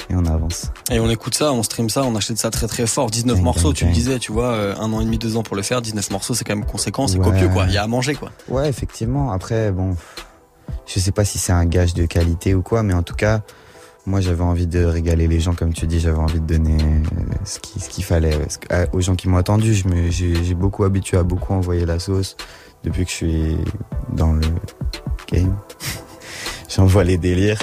et on avance. Et on écoute ça, on stream ça, on achète ça très très fort. 19 Bang, morceaux, tu le bang. disais, tu vois, euh, un an et demi, deux ans pour le faire. 19 morceaux, c'est quand même conséquent, c'est Ouais. copieux quoi. Il y a à manger quoi. Ouais, effectivement. Après, bon, je sais pas si c'est un gage de qualité ou quoi, mais en tout cas, moi j'avais envie de régaler les gens, comme tu dis, j'avais envie de donner euh, ce qu'il ce qu'il fallait euh, aux gens qui m'ont attendu. Me, j'ai beaucoup habitué à beaucoup envoyer la sauce depuis que je suis dans le game. J'envoie les délires.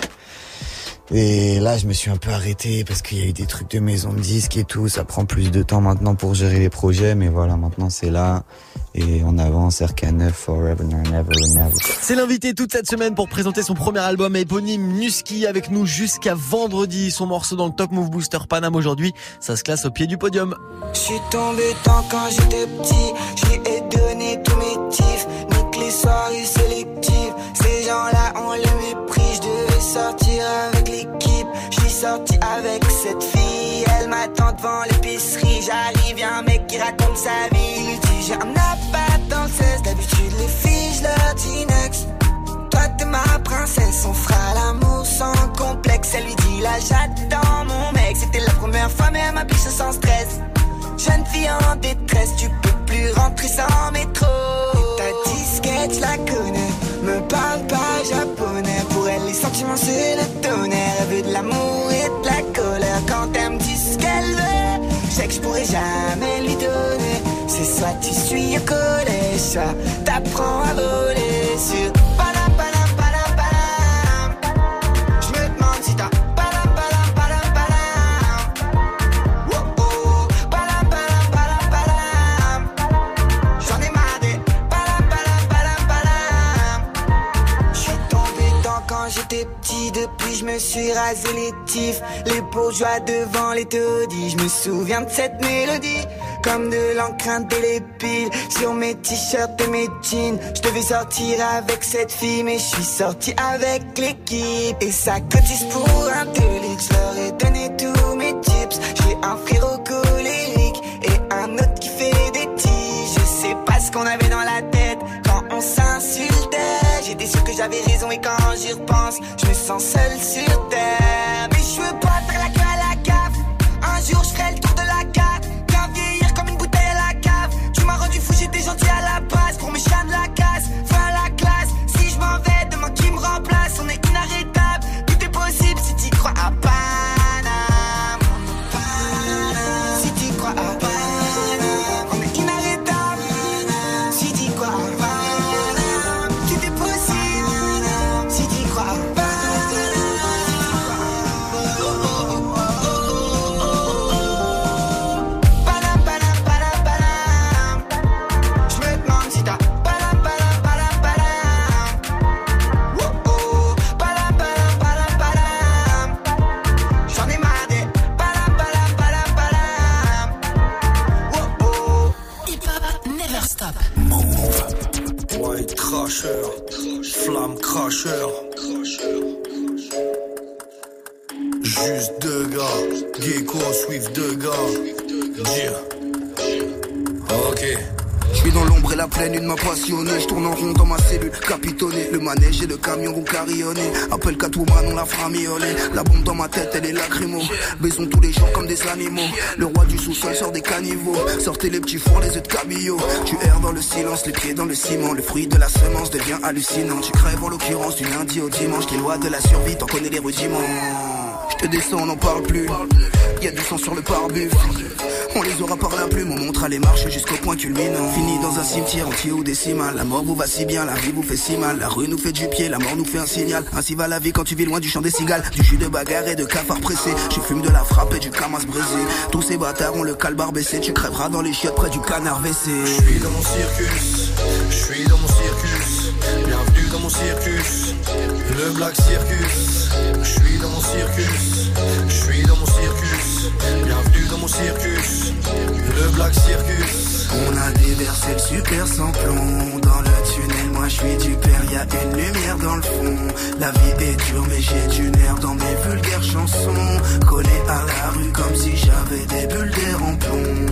Et là, je me suis un peu arrêté parce qu'il y a eu des trucs de maison de disques et tout. Ça prend plus de temps maintenant pour gérer les projets, mais voilà, maintenant c'est là et on avance. RK9 Forever and Never and Never. C'est l'invité toute cette semaine pour présenter son premier album éponyme Nuski avec nous jusqu'à vendredi. Son morceau dans le Top Move Booster Panam aujourd'hui, ça se classe au pied du podium. Je suis tombé tant quand j'étais petit, je lui ai donné tous mes tifs, nique les soirées sélectives. Ces gens-là ont le mépris, je sortir avec l'équipe. Je suis sorti avec cette fille, elle m'attend devant l'épicerie. J'arrive, y'a un mec qui raconte sa vie. Il lui dit j'ai un appart dans le 16, d'habitude les filles, je leur dis next. Toi t'es ma princesse, on fera l'amour sans complexe. Elle lui dit là j'attends mon mec, c'était la première fois mais elle m'habille sans stress. Jeune fille en détresse, tu peux plus rentrer sans métro. Et ta disquette, je la connais, me parle pas japonais. Sentiments, c'est le tonnerre. Elle veut de l'amour et de la colère. Quand elle me dit ce qu'elle veut, je sais que je pourrais jamais lui donner. C'est soit tu suis au collège, soit t'apprends à voler sur. Je me suis rasé les tifs, les bourgeois devant les taudis. Je me souviens de cette mélodie, comme de l'encre indélébile sur mes t-shirts et mes jeans. Je devais sortir avec cette fille, mais je suis sorti avec l'équipe. Et ça cotise pour un délit, je leur ai donné tous mes tips. J'ai un frérot colérique et un autre qui fait des tiges. Je sais pas ce qu'on avait dans la tête quand on s'insultait. J'étais sûr que j'avais raison et quand j'y repense, je me sens seul sur terre. Mais je veux pas faire la queue à la gaffe. Un jour je ferai le tour Dire. Ok. Je suis dans l'ombre et la plaine, une main passionnée. Je tourne en rond dans ma cellule, capitonné. Le manège et le camion vont carillonner. Appelle Catwoman, on la fera. La bombe dans ma tête, elle est lacrymo. Baisons tous les jours comme des animaux. Le roi du sous-sol sort des caniveaux. Sortez les petits fours, les œufs de cabillaud. Tu erres dans le silence, les pieds dans le ciment. Le fruit de la semence devient hallucinant. Tu crèves en l'occurrence du lundi au dimanche. Qui est loi de la survie, t'en connais les rudiments. Je te descends, on n'en parle plus. Y du sang sur le. On les aura par la plume, on montera les marches jusqu'au point culminant. Fini dans un cimetière entier ou décimal. La mort vous va si bien, la vie vous fait si mal. La rue nous fait du pied, la mort nous fait un signal. Ainsi va la vie quand tu vis loin du champ des cigales. Du jus de bagarre et de cafard pressé. Je fume de la frappe et du camas brisé. Tous ces bâtards ont le calbar baissé. Tu crèveras dans les chiottes près du canard WC. Je suis dans mon circus, je suis dans mon circus. Bienvenue dans mon circus, le Black Circus. Je suis dans mon circus, je suis dans mon circus. Bienvenue dans mon circus, le Black Circus. On a déversé le super sans plomb dans le tunnel. Moi je suis du père, y a une lumière dans le fond. La vie est dure, mais j'ai du nerf dans mes vulgaires chansons. Collé à la rue comme si j'avais des bulles d'air en plomb.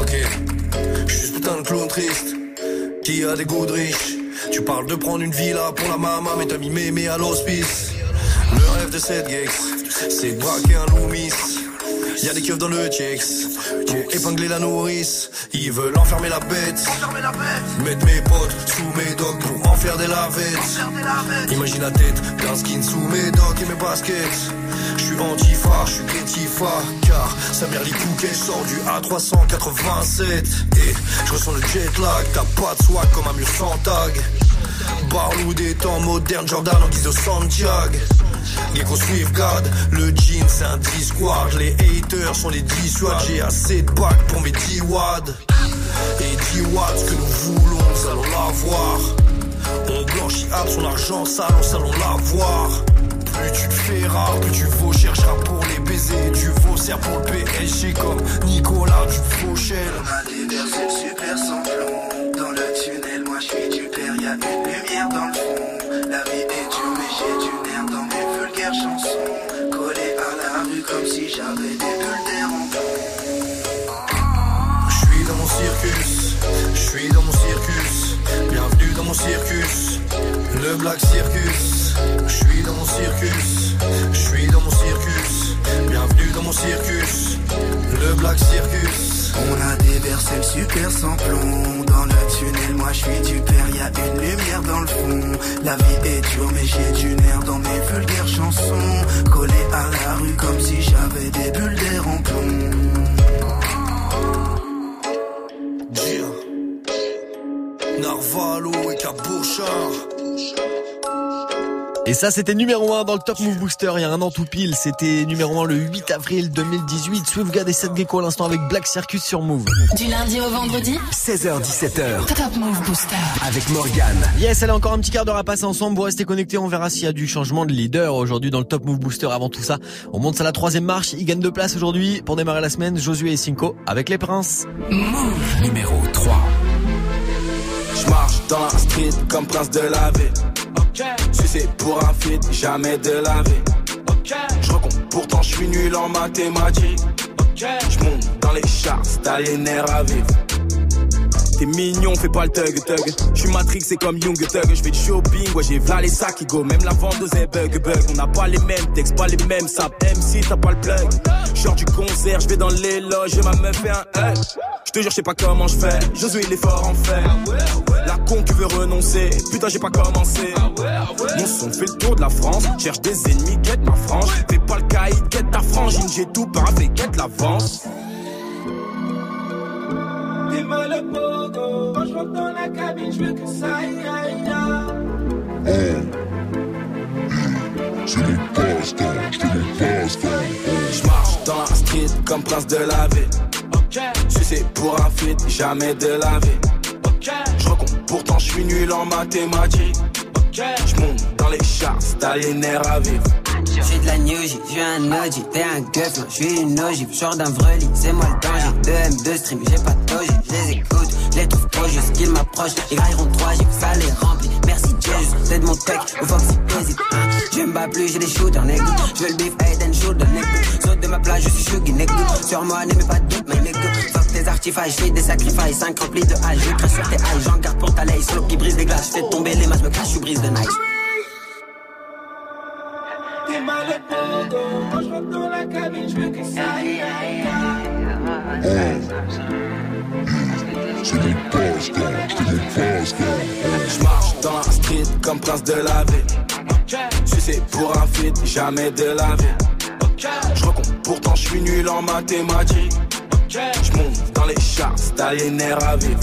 Ok, je suis ce putain de clown triste qui a des goûts de riche. Tu parles de prendre une villa pour la maman, mais t'as mis mémé à l'hospice. Le rêve de cette gex, c'est de braquer un Loomis. Y'a des keufs dans le checks pour épingler la nourrice. Ils veulent enfermer la bête, mettre mes potes sous mes dogs pour en faire des lavettes. Imagine la tête d'un skin sous mes dogs et mes baskets. Je suis antifa, je suis Getifa Car sa mère les Pouquet sort du A387 Et je ressens le jet lag T'as pas de swag comme un mur sans tag Barlou des temps modernes Jordan en guise de Santiago Gecko Swiftguard, le jean c'est un Discord. Les haters sont les dissuades. J'ai assez de bacs pour mes 10 watts. Et 10 watts, ce que nous voulons, nous allons l'avoir. On blanchit à son argent sale, nous allons l'avoir. Plus tu te fais plus tu vaux chercheras pour les baisers. Du faussaire pour le PSG comme Nicolas du Fauchel. On a déversé le super sans plomb Dans le tunnel, moi je suis du père Y'a une lumière dans le fond La vie est dure mais j'ai du nerf chansons Collé à la rue comme si j'avais des bulles d'air en Je suis dans mon circus, je suis dans mon circus. Bienvenue dans mon circus, le Black Circus. Je suis dans mon circus, je suis dans mon circus. Bienvenue dans mon circus, le Black Circus. On a déversé le super sans plomb. Dans le tunnel, moi je suis du père. Y'a une lumière dans le fond. La vie est dure mais j'ai du nerf dans mes vulgaires chansons. Collé à la rue comme si j'avais des bulles d'air en plomb. Narvalo et Cabochard. Et ça, c'était numéro 1 dans le Top Move Booster il y a un an tout pile. C'était numéro 1 le 8 avril 2018. Swiftgad et Seth Gecko à l'instant avec Black Circus sur Move. Du lundi au vendredi 16h17h Top Move Booster. avec Morgane. Yes, elle a encore un petit quart d'heure à passer ensemble. Vous restez connectés, on verra s'il y a du changement de leader aujourd'hui dans le Top Move Booster. Avant tout ça, on monte à la troisième marche. Ils gagnent deux places aujourd'hui pour démarrer la semaine. Josué et Cinco avec les princes. Move. Numéro 3. Je marche dans la street comme prince de la vie. Si c'est pour un feat, jamais de la vie. Je recompte, pourtant je suis nul en mathématiques. Je monte dans les charts, t'as les nerfs à vivre. T'es mignon, fais pas le thug thug. Je suis Matrix, c'est comme Young Thug. Je fais du shopping, ouais, j'ai v'là les sacs go. Même la vendeuse est bug bug. On n'a pas les mêmes textes, pas les mêmes saps. MC, t'as pas le plug. Genre du concert, je vais dans les loges, ma meuf fait un hug. Je te jure, je sais pas comment je fais. Josué, il est fort en fait. La con qui veut renoncer. Putain, j'ai pas commencé. Mon son fait le tour de la France. Cherche des ennemis, quête ma frange. Fais pas le caïd, quête ta frangine. J'ai tout paraffé, quête l'avance. T'es mal au pogo. Quand je rentre dans la cabine, je veux que ça aille, aille, aille. C'est mon passe-temps, c'est mon passe-temps. Je marche dans la street comme prince de la vie. Si c'est pour un feat, jamais de la vie. Je recompte, pourtant je suis nul en mathématiques. Je monte dans les les nerfs à vivre. J'suis de la New J, j'suis un OG, t'es un gueuf, j'suis une ogive, j'sors d'un vrai lit, c'est moi le danger. 2 M, 2 stream, j'ai pas de j'les écoute, j'les trouve proches, qu'ils m'approchent, ils grailleront 3 gifs, ça les remplit. Merci Dieu, c'est de mon tech, au Fox il hésite. Hein. Je me bats plus, j'ai des shooters, nigga. J'veux le beef, head and shoulder, nigga. Saute de ma plage, je suis chuggy. Sur moi, n'aimez pas de doute, mais nigga. Fuck tes artifices, j'fais des sacrifices, 5 remplis de hache, je crache sur tes haches, j'en garde pour ta laisse, solo qui brise les glaces, j'fais tomber les masses, me cache, je brise de nice. T'es mal au. Quand je rentre dans la cabine, je veux que ça aille, aille, aille. C'est mon passe-temps, c'est mon passe-temps. Je marche dans la street comme prince de la. Si c'est pour un feat, jamais de la vie. Je recompte, pourtant je suis nul en mathématiques. Je monte dans les charts, t'as les à vivre.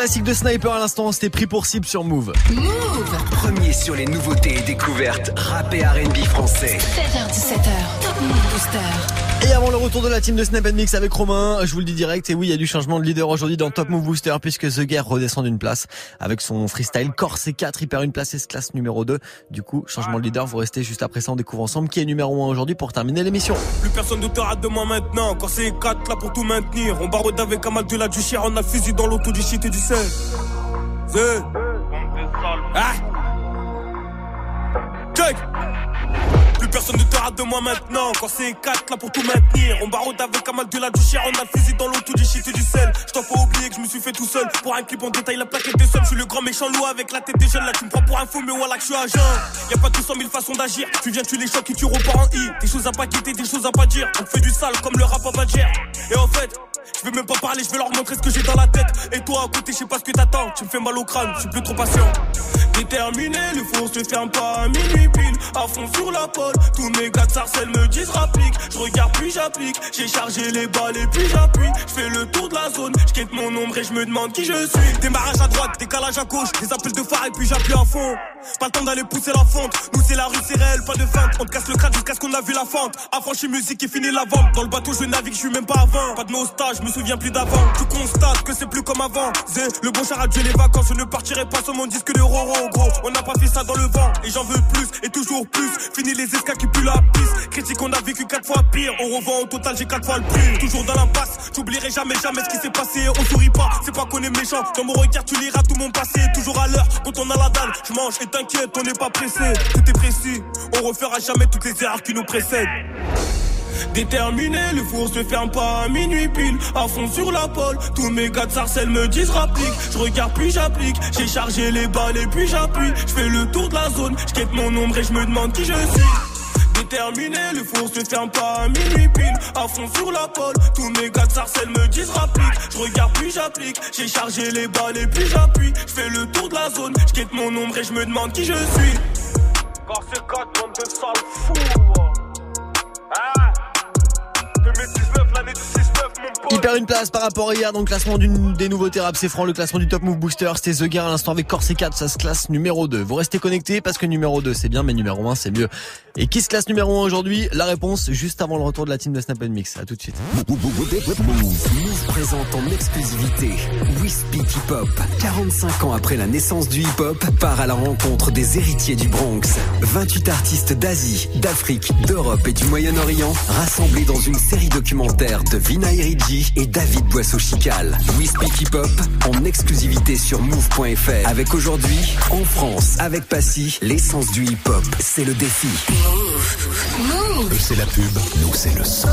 Classiques de Sniper à l'instant, c'était pris pour cible sur Move. Premier sur les nouveautés et découvertes rap et R&B français. 16h17h, Top Move Booster. Et avant le retour de la team de Snap Mix avec Romain, je vous le dis direct, et oui, il y a du changement de leader aujourd'hui dans Top Move Booster puisque The Guerre redescend d'une place avec son freestyle Corse 4, il perd une place S-Class numéro 2. Du coup, changement de leader, vous restez juste après ça, on découvre ensemble qui est numéro 1 aujourd'hui pour terminer l'émission. Plus personne ne te rate de moi maintenant. Quand c'est 4 là pour tout maintenir. On barode avec un mal de la du chien. On a fusil dans l'auto du shit et du sel. Ah! De moi maintenant. Quand c'est 4 là pour tout maintenir. On barode avec un mal de la du chien. On a le fusil dans l'auto du shit et du sel. Je t'en pas oublier que je me suis fait tout seul. Pour un clip en détail, la plaquette des seul. Je suis le grand méchant loup avec la tête des jeunes. Là, tu me prends pour un fou, mais voilà que je suis agent. Y a pas 200 000 façons d'agir. Tu viens, tu les chocs et tu repars en I. Des choses à pas quitter, des choses à pas dire. On fait du sale comme le rap à. Et en fait, je vais même pas parler, je vais leur montrer ce que j'ai dans la tête. Et toi, à côté, je sais pas ce que t'attends. Tu me fais mal au crâne, je suis plus trop patient. Déterminé, le four se ferme pas à minuit pile. À fond sur la pole, tous mes gars de sarcelles me disent rapplique. Je regarde puis j'applique, j'ai chargé les balles et puis j'appuie. Je fais le tour de la zone, je quitte mon ombre et je me demande qui je suis. Démarrage à droite, décalage à gauche, des appels de phare et puis j'appuie à fond. Pas le temps d'aller pousser la fente, nous c'est la rue, c'est réel, pas de feinte. On te casse le crâne jusqu'à ce qu'on a vu la fente. Affranchi musique et fini la vente. Dans le bateau, je navigue, je suis même pas avant. Pas de nostalgie, je me souviens plus d'avant. Tu constates que c'est plus comme avant. Zé, le bon char a les vacances, je ne partirai pas sur mon disque de Roro, On n'a pas fait ça dans le vent, et j'en veux plus, et toujours plus. Fini les escas qui puent la piste. Critique, on a vécu quatre fois pire. On revend au total, j'ai quatre fois le prix. Toujours dans l'impasse, j'oublierai jamais, jamais ce qui s'est passé. On sourit pas, c'est pas qu'on est méchant. Dans mon regard, tu liras tout mon passé. Toujours à l'heure, quand on a la dalle, je mange et t'inquiète, on n'est pas pressé. Tout est précis, on refera jamais toutes les erreurs qui nous précèdent. Déterminé, le four se ferme pas à minuit pile. À fond sur la pole, tous mes gars de sarcelles me disent rapplique. Je regarde puis j'applique, j'ai chargé les balles et puis j'appuie. Je fais le tour de la zone, je mon ombre et je me demande qui je suis. terminé, le four se ferme pas à minuit pile. À fond sur la pole, tous mes gars de sarcelles me disent rapplique. Je regarde puis j'applique, j'ai chargé les balles et puis j'appuie. Je fais le tour de la zone, je mon ombre et je me demande qui je suis. Car c'est 4 bande de sales fous. Il perd une place par rapport à hier dans le classement des nouveautés rap c'est franc, le classement du Top Move Booster. C'était The Gear à l'instant avec Corse 4, ça se classe numéro 2. Vous restez connectés parce que numéro 2 c'est bien, mais numéro 1 c'est mieux. Et qui se classe numéro 1 aujourd'hui? La réponse juste avant le retour de la team de Snap Mix. À tout de suite. Move présente en exclusivité Speak Hip Hop. 45 ans après la naissance du hip hop, part à la rencontre des héritiers du Bronx. 28 artistes d'Asie, d'Afrique, d'Europe et du Moyen-Orient rassemblés dans une série documentaire de Vina Et David Boisseau-Chical. We Speak Hip Hop en exclusivité sur move.fr. Avec aujourd'hui, en France, avec Passy, l'essence du hip hop. C'est le défi. Eux, c'est la pub, nous, c'est le son.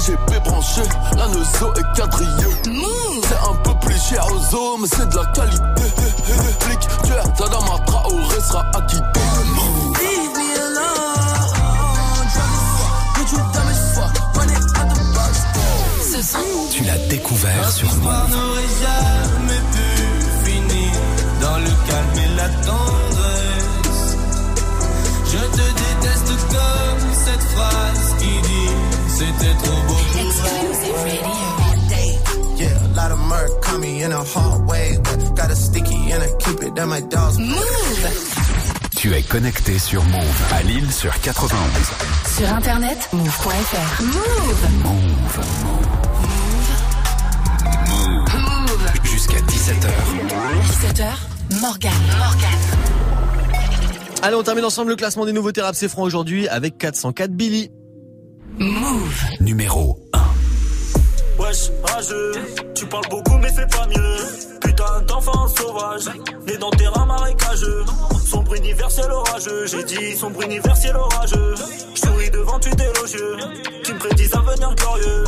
BGP branché, la nozo est quadrillée. C'est un peu plus cher aux hommes, c'est de la qualité. Flic, tueur, Tadama Traoré sera acquitté. Leave me alone. Put you dumb as fuck. Run it out the box. Ce son, Tu l'as découvert sur Move. n'aurait jamais pu finir dans le calme et la tendresse. Je te déteste comme cette phrase c'était trop beau pour exclusive radio. Yeah, a lot of murk caught me in a hard way, but got a sticky and I keep it at my dog's Tu es connecté sur Move à Lille sur 91. Sur internet, move.fr. Move. Move. Move. Jusqu'à 17h. 17h, Morgan. Morgan. Allez, on termine ensemble le classement des nouveautés rap c'est franc aujourd'hui avec 404 Billy. Move. Numéro Wesh, rageux, tu parles beaucoup mais fais pas mieux. Putain d'enfant sauvage, né dans terrain marécageux. Sombre universel orageux, j'ai dit sombre universel orageux. Je souris devant tu élogieux, qui me prédisent un avenir glorieux.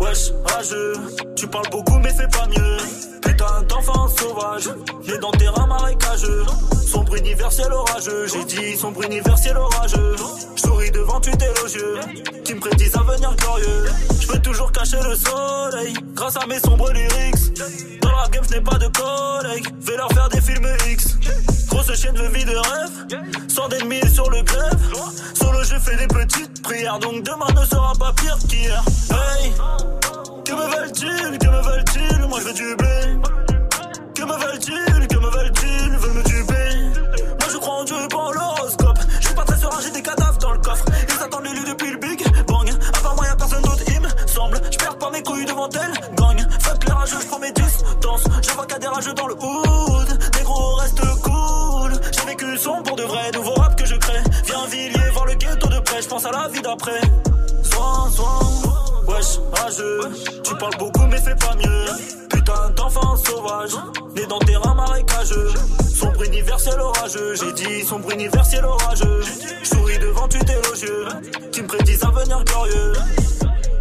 Wesh, rageux, tu parles beaucoup mais fais pas mieux. Putain d'enfant sauvage, né dans terrain marécageux. Sombre universel orageux, j'ai dit sombre universel orageux. Je souris devant tu élogieux, qui me prédisent un avenir glorieux. Je peux toujours cacher le soleil, grâce à mes sombres lyrics. Dans la game, je n'ai pas de collègues, vais leur faire des films X. Grosse chaîne de vie de rêve, sans d'ennemis sur le grève. Solo, je fais des petites prières, donc demain ne sera pas pire qu'hier. Hey, que me veulent-ils, que me veulent-ils, moi je veux du blé. Que me veulent-ils, que me veulent-ils, veulent me duper. Moi je crois en Dieu et pas en l'horoscope. Je suis pas très serein, j'ai des cadavres dans le coffre. Ils attendent l'élu depuis le big bang. Part moi y'a personne d'autre, il me semble. Je perds pas mes couilles devant elle, gang. Fuck les rageux, je prends mes distances. Je vois qu'à des rageux dans le hood. Négro reste cool. J'ai vécu son pour de vrai, nouveau rap que je crée. Viens Villiers, voir le ghetto de près, je pense à la vie d'après. Soin, soin. Wesh, rageux, tu parles beaucoup mais fais pas mieux. Putain d'enfant sauvage, né dans terrain marécageux. Sombre universel orageux, j'ai dit sombre universel orageux. Souris devant tu élogieux, qui me prédisent un avenir glorieux.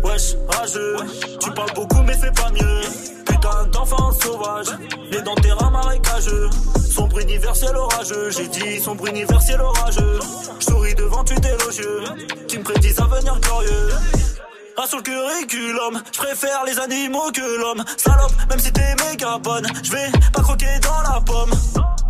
Wesh, rageux, tu parles beaucoup mais fais pas mieux. Putain d'enfant sauvage, né dans terrain marécageux. Sombre universel orageux, j'ai dit sombre universel orageux. Souris devant tu élogieux, qui me prédisent un avenir glorieux. Sur le curriculum, je préfère les animaux que l'homme. Salope, même si t'es méga bonne, je vais pas croquer dans la pomme.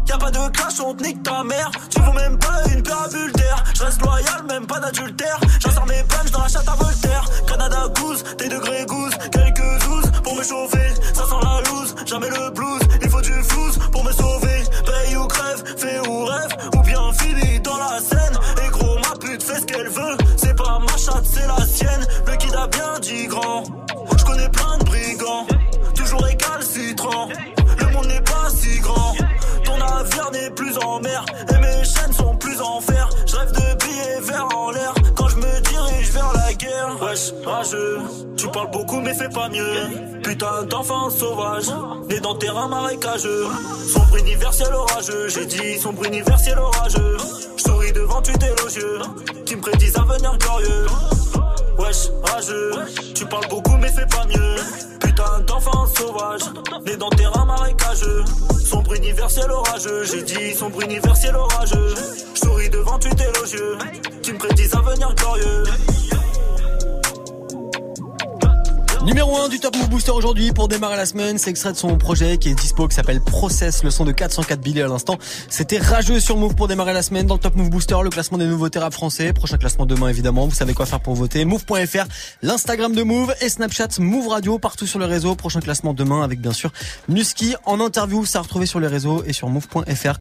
Y'a pas de clash, on te nique ta mère. Tu vaux même pas une parabule d'air. Je reste loyal, même pas d'adultère. J'insère mes punch dans la chatte à Voltaire. Canada goose, tes degrés goose. Quelques douze pour me chauffer. Ça sent la loose, jamais le blues. Il faut du flouze pour me sauver. Paye ou crève, fais ou rêve. Ou bien fini dans la scène. Et gros, ma pute fait ce qu'elle veut. Ma chatte, c'est la sienne. Le kid a bien dit grand. Je connais plein de brigands. Toujours récalcitrant. Le monde n'est pas si grand. Ton navire n'est plus en mer. Et mes chaînes sont plus en fer. Je rêve de billets verts en l'air. Wesh, rageux. Tu parles beaucoup mais fais pas mieux. Putain d'enfant sauvage, né dans terrain marécageux. Sombre universel orageux, j'ai dit sombre universel orageux. Souris devant tu élogieux, qui me prédisent un avenir glorieux. Wesh, rageux, tu parles beaucoup mais fais pas mieux. Putain d'enfant sauvage, né dans terrain marécageux. Sombre universel orageux, j'ai dit sombre universel orageux. Souris devant tu élogieux, qui me prédisent un avenir glorieux. Numéro 1 du Top Move Booster aujourd'hui pour démarrer la semaine, c'est extrait de son projet qui est dispo qui s'appelle Process, le son de 404 billets à l'instant. C'était rageux sur Move pour démarrer la semaine dans le Top Move Booster, le classement des nouveaux rap français, prochain classement demain évidemment, vous savez quoi faire pour voter, move.fr, l'Instagram de Move et Snapchat Move Radio partout sur le réseau, prochain classement demain avec bien sûr Nuski en interview, ça a retrouvé sur les réseaux et sur move.fr.